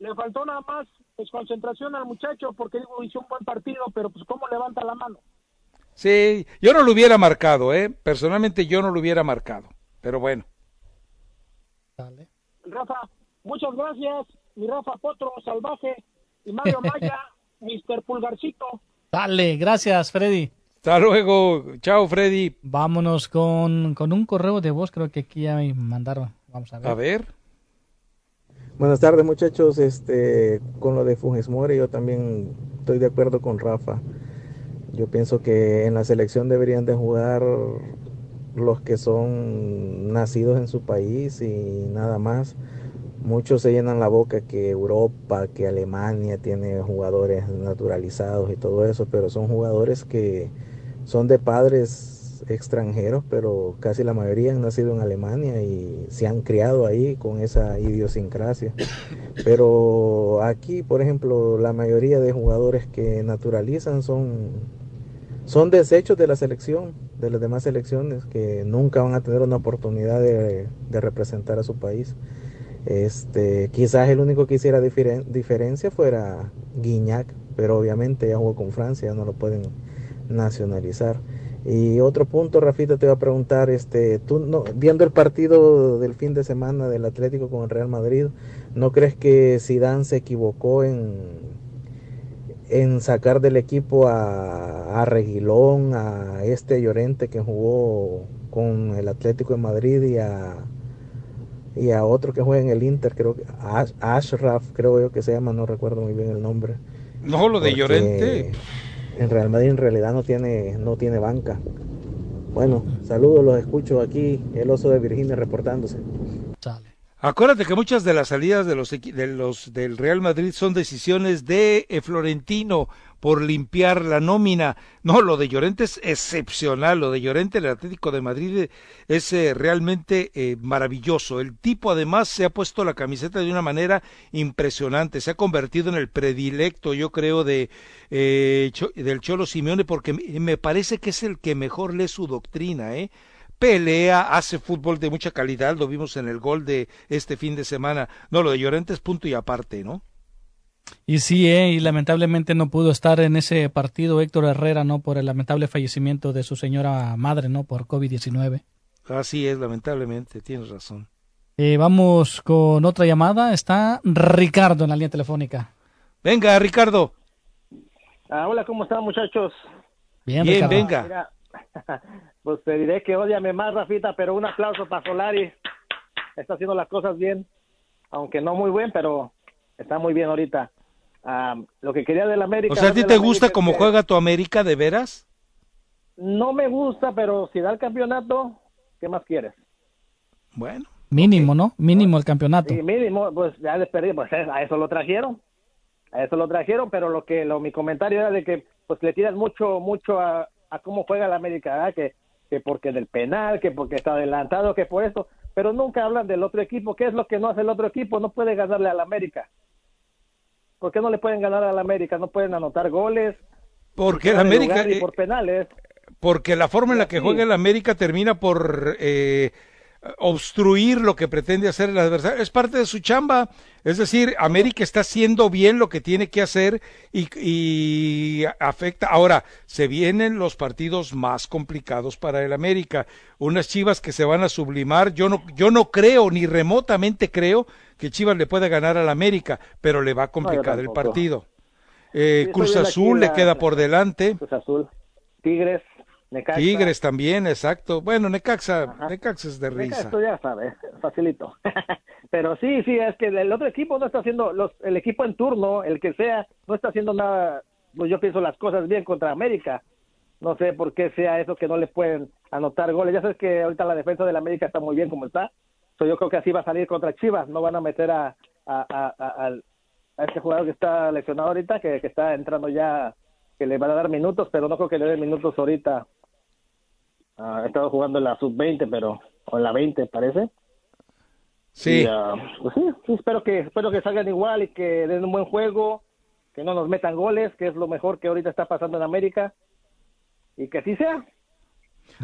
le faltó nada más pues, concentración al muchacho porque digo, hizo un buen partido, pero pues cómo levanta la mano. Sí, yo no lo hubiera marcado, ¿eh? Personalmente yo no lo hubiera marcado, pero bueno. Rafa, muchas gracias. Mi Rafa Potro, Salvaje, y Mario Maya, Mr. Pulgarcito. Dale, gracias, Freddy. Hasta luego. Chao, Freddy. Vámonos con, con un correo de voz, creo que aquí ya me mandaron. Vamos a ver. A ver. Buenas tardes muchachos, este, con lo de Funes Mori yo también estoy de acuerdo con Rafa. Yo pienso que en la selección deberían de jugar los que son nacidos en su país y nada más. Muchos se llenan la boca que Europa, que Alemania tiene jugadores naturalizados y todo eso, pero son jugadores que son de padres extranjeros, pero casi la mayoría han nacido en Alemania y se han criado ahí con esa idiosincrasia. Pero aquí, por ejemplo, la mayoría de jugadores que naturalizan son, son desechos de la selección, de las demás selecciones, que nunca van a tener una oportunidad de, de representar a su país. Este, quizás el único que hiciera diferen- diferencia fuera Guiñac, pero obviamente ya jugó con Francia, ya no lo pueden nacionalizar. Y otro punto, Rafita, te iba a preguntar, este, tú no, viendo el partido del fin de semana del Atlético con el Real Madrid, ¿no crees que Zidane se equivocó en, en sacar del equipo a, a Reguilón, a este Llorente que jugó con el Atlético de Madrid y a y a otro que juega en el Inter, creo que Ash- Ashraf, creo yo que se llama, no recuerdo muy bien el nombre. No, lo de Porque Llorente. En Real Madrid en realidad no tiene, no tiene banca. Bueno, saludos, los escucho aquí, el oso de Virginia reportándose. Acuérdate que muchas de las salidas de los, equi- de los del Real Madrid son decisiones de eh, Florentino por limpiar la nómina. No, lo de Llorente es excepcional. Lo de Llorente, el Atlético de Madrid, es eh, realmente eh, maravilloso. El tipo además se ha puesto la camiseta de una manera impresionante. Se ha convertido en el predilecto, yo creo, de eh, del Cholo Simeone porque me parece que es el que mejor lee su doctrina, ¿eh? pelea, hace fútbol de mucha calidad, lo vimos en el gol de este fin de semana. No, lo de Llorente es punto y aparte, ¿no? Y sí, eh, y lamentablemente no pudo estar en ese partido Héctor Herrera, ¿no? Por el lamentable fallecimiento de su señora madre, ¿no? Por COVID-19. Así es, lamentablemente, tienes razón. Eh, vamos con otra llamada. Está Ricardo en la línea telefónica. Venga, Ricardo. Ah, hola, ¿cómo están muchachos? Bien, Bien, Ricardo. venga. Mira, pues te diré que odiame más, Rafita, pero un aplauso para Solari. Está haciendo las cosas bien, aunque no muy bien, pero está muy bien ahorita. Ah, lo que quería del América. O sea, ¿a ti te gusta cómo que juega tu América de veras? No me gusta, pero si da el campeonato, ¿qué más quieres? Bueno. Mínimo, ¿no? Mínimo el campeonato. Y mínimo, pues ya despedí, pues a eso lo trajeron. A eso lo trajeron, pero lo que lo mi comentario era de que pues le tiras mucho mucho a, a cómo juega la América, ¿verdad? que que porque del penal, que porque está adelantado, que por esto, pero nunca hablan del otro equipo. ¿Qué es lo que no hace el otro equipo? No puede ganarle al América. ¿Por qué no le pueden ganar al América? No pueden anotar goles. Porque el América, y eh, por penales. porque la forma en la que Sí. juega el América termina por eh, obstruir lo que pretende hacer el adversario. Es parte de su chamba. Es decir, América está haciendo bien lo que tiene que hacer y, y afecta. Ahora, se vienen los partidos más complicados para el América. Unas Chivas que se van a sublimar. Yo no, yo no creo, ni remotamente creo, que Chivas le pueda ganar al América, pero le va a complicar el partido. Eh, Sí, Cruz Azul le queda por delante. Cruz Azul, Tigres, Necaxa. Tigres también, exacto. Bueno, Necaxa, Necaxa es de risa. Esto ya sabes, facilito. Pero sí, sí, es que el otro equipo no está haciendo, los, el equipo en turno, el que sea, no está haciendo nada, pues yo pienso las cosas bien contra América. No sé por qué sea eso que no le pueden anotar goles. Ya sabes que ahorita la defensa del América está muy bien como está. So, yo creo que así va a salir contra Chivas. No van a meter a, a, a, a- al- a este jugador que está lesionado ahorita, que, que está entrando ya, que le van a dar minutos, pero no creo que le den minutos ahorita Ah, he estado jugando en la sub-20, pero o en la 20 parece. Sí. Y, ah, pues sí, sí, espero que espero que salgan igual y que den un buen juego, que no nos metan goles, que es lo mejor que ahorita está pasando en América. Y que así sea.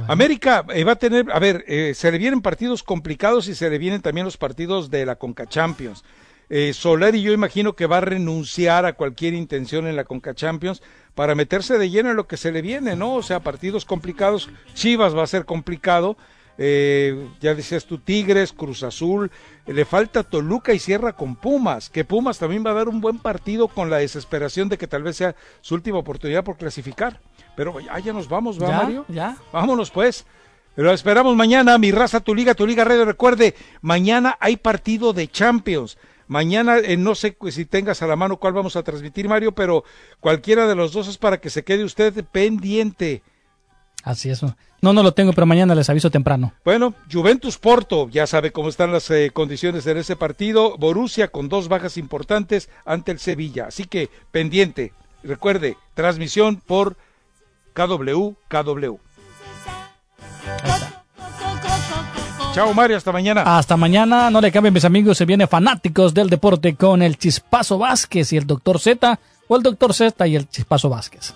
América eh, va a tener, a ver, eh, se le vienen partidos complicados y se le vienen también los partidos de la Conca Champions. Eh, Solari yo imagino que va a renunciar a cualquier intención en la Conca Champions para meterse de lleno en lo que se le viene, ¿no? O sea, partidos complicados, Chivas va a ser complicado, eh, ya decías tú, Tigres, Cruz Azul, le falta Toluca y cierra con Pumas, que Pumas también va a dar un buen partido con la desesperación de que tal vez sea su última oportunidad por clasificar. Pero ya, ya nos vamos, ¿va, ¿Ya? Mario? ¿Ya? Vámonos pues. Lo esperamos mañana, mi raza, tu liga, tu liga radio. Recuerde, mañana hay partido de Champions. Mañana, eh, no sé si tengas a la mano cuál vamos a transmitir, Mario, pero cualquiera de los dos es para que se quede usted pendiente. Así es. No, no lo tengo, pero mañana les aviso temprano. Bueno, Juventus Porto, ya sabe cómo están las eh, condiciones en ese partido. Borussia con dos bajas importantes ante el Sevilla. Así que pendiente. Recuerde, transmisión por KW, KW. Chao Mario, hasta mañana. Hasta mañana, no le cambien mis amigos, se viene fanáticos del deporte con el Chispazo Vázquez y el Doctor Z, o el Doctor Z y el Chispazo Vázquez.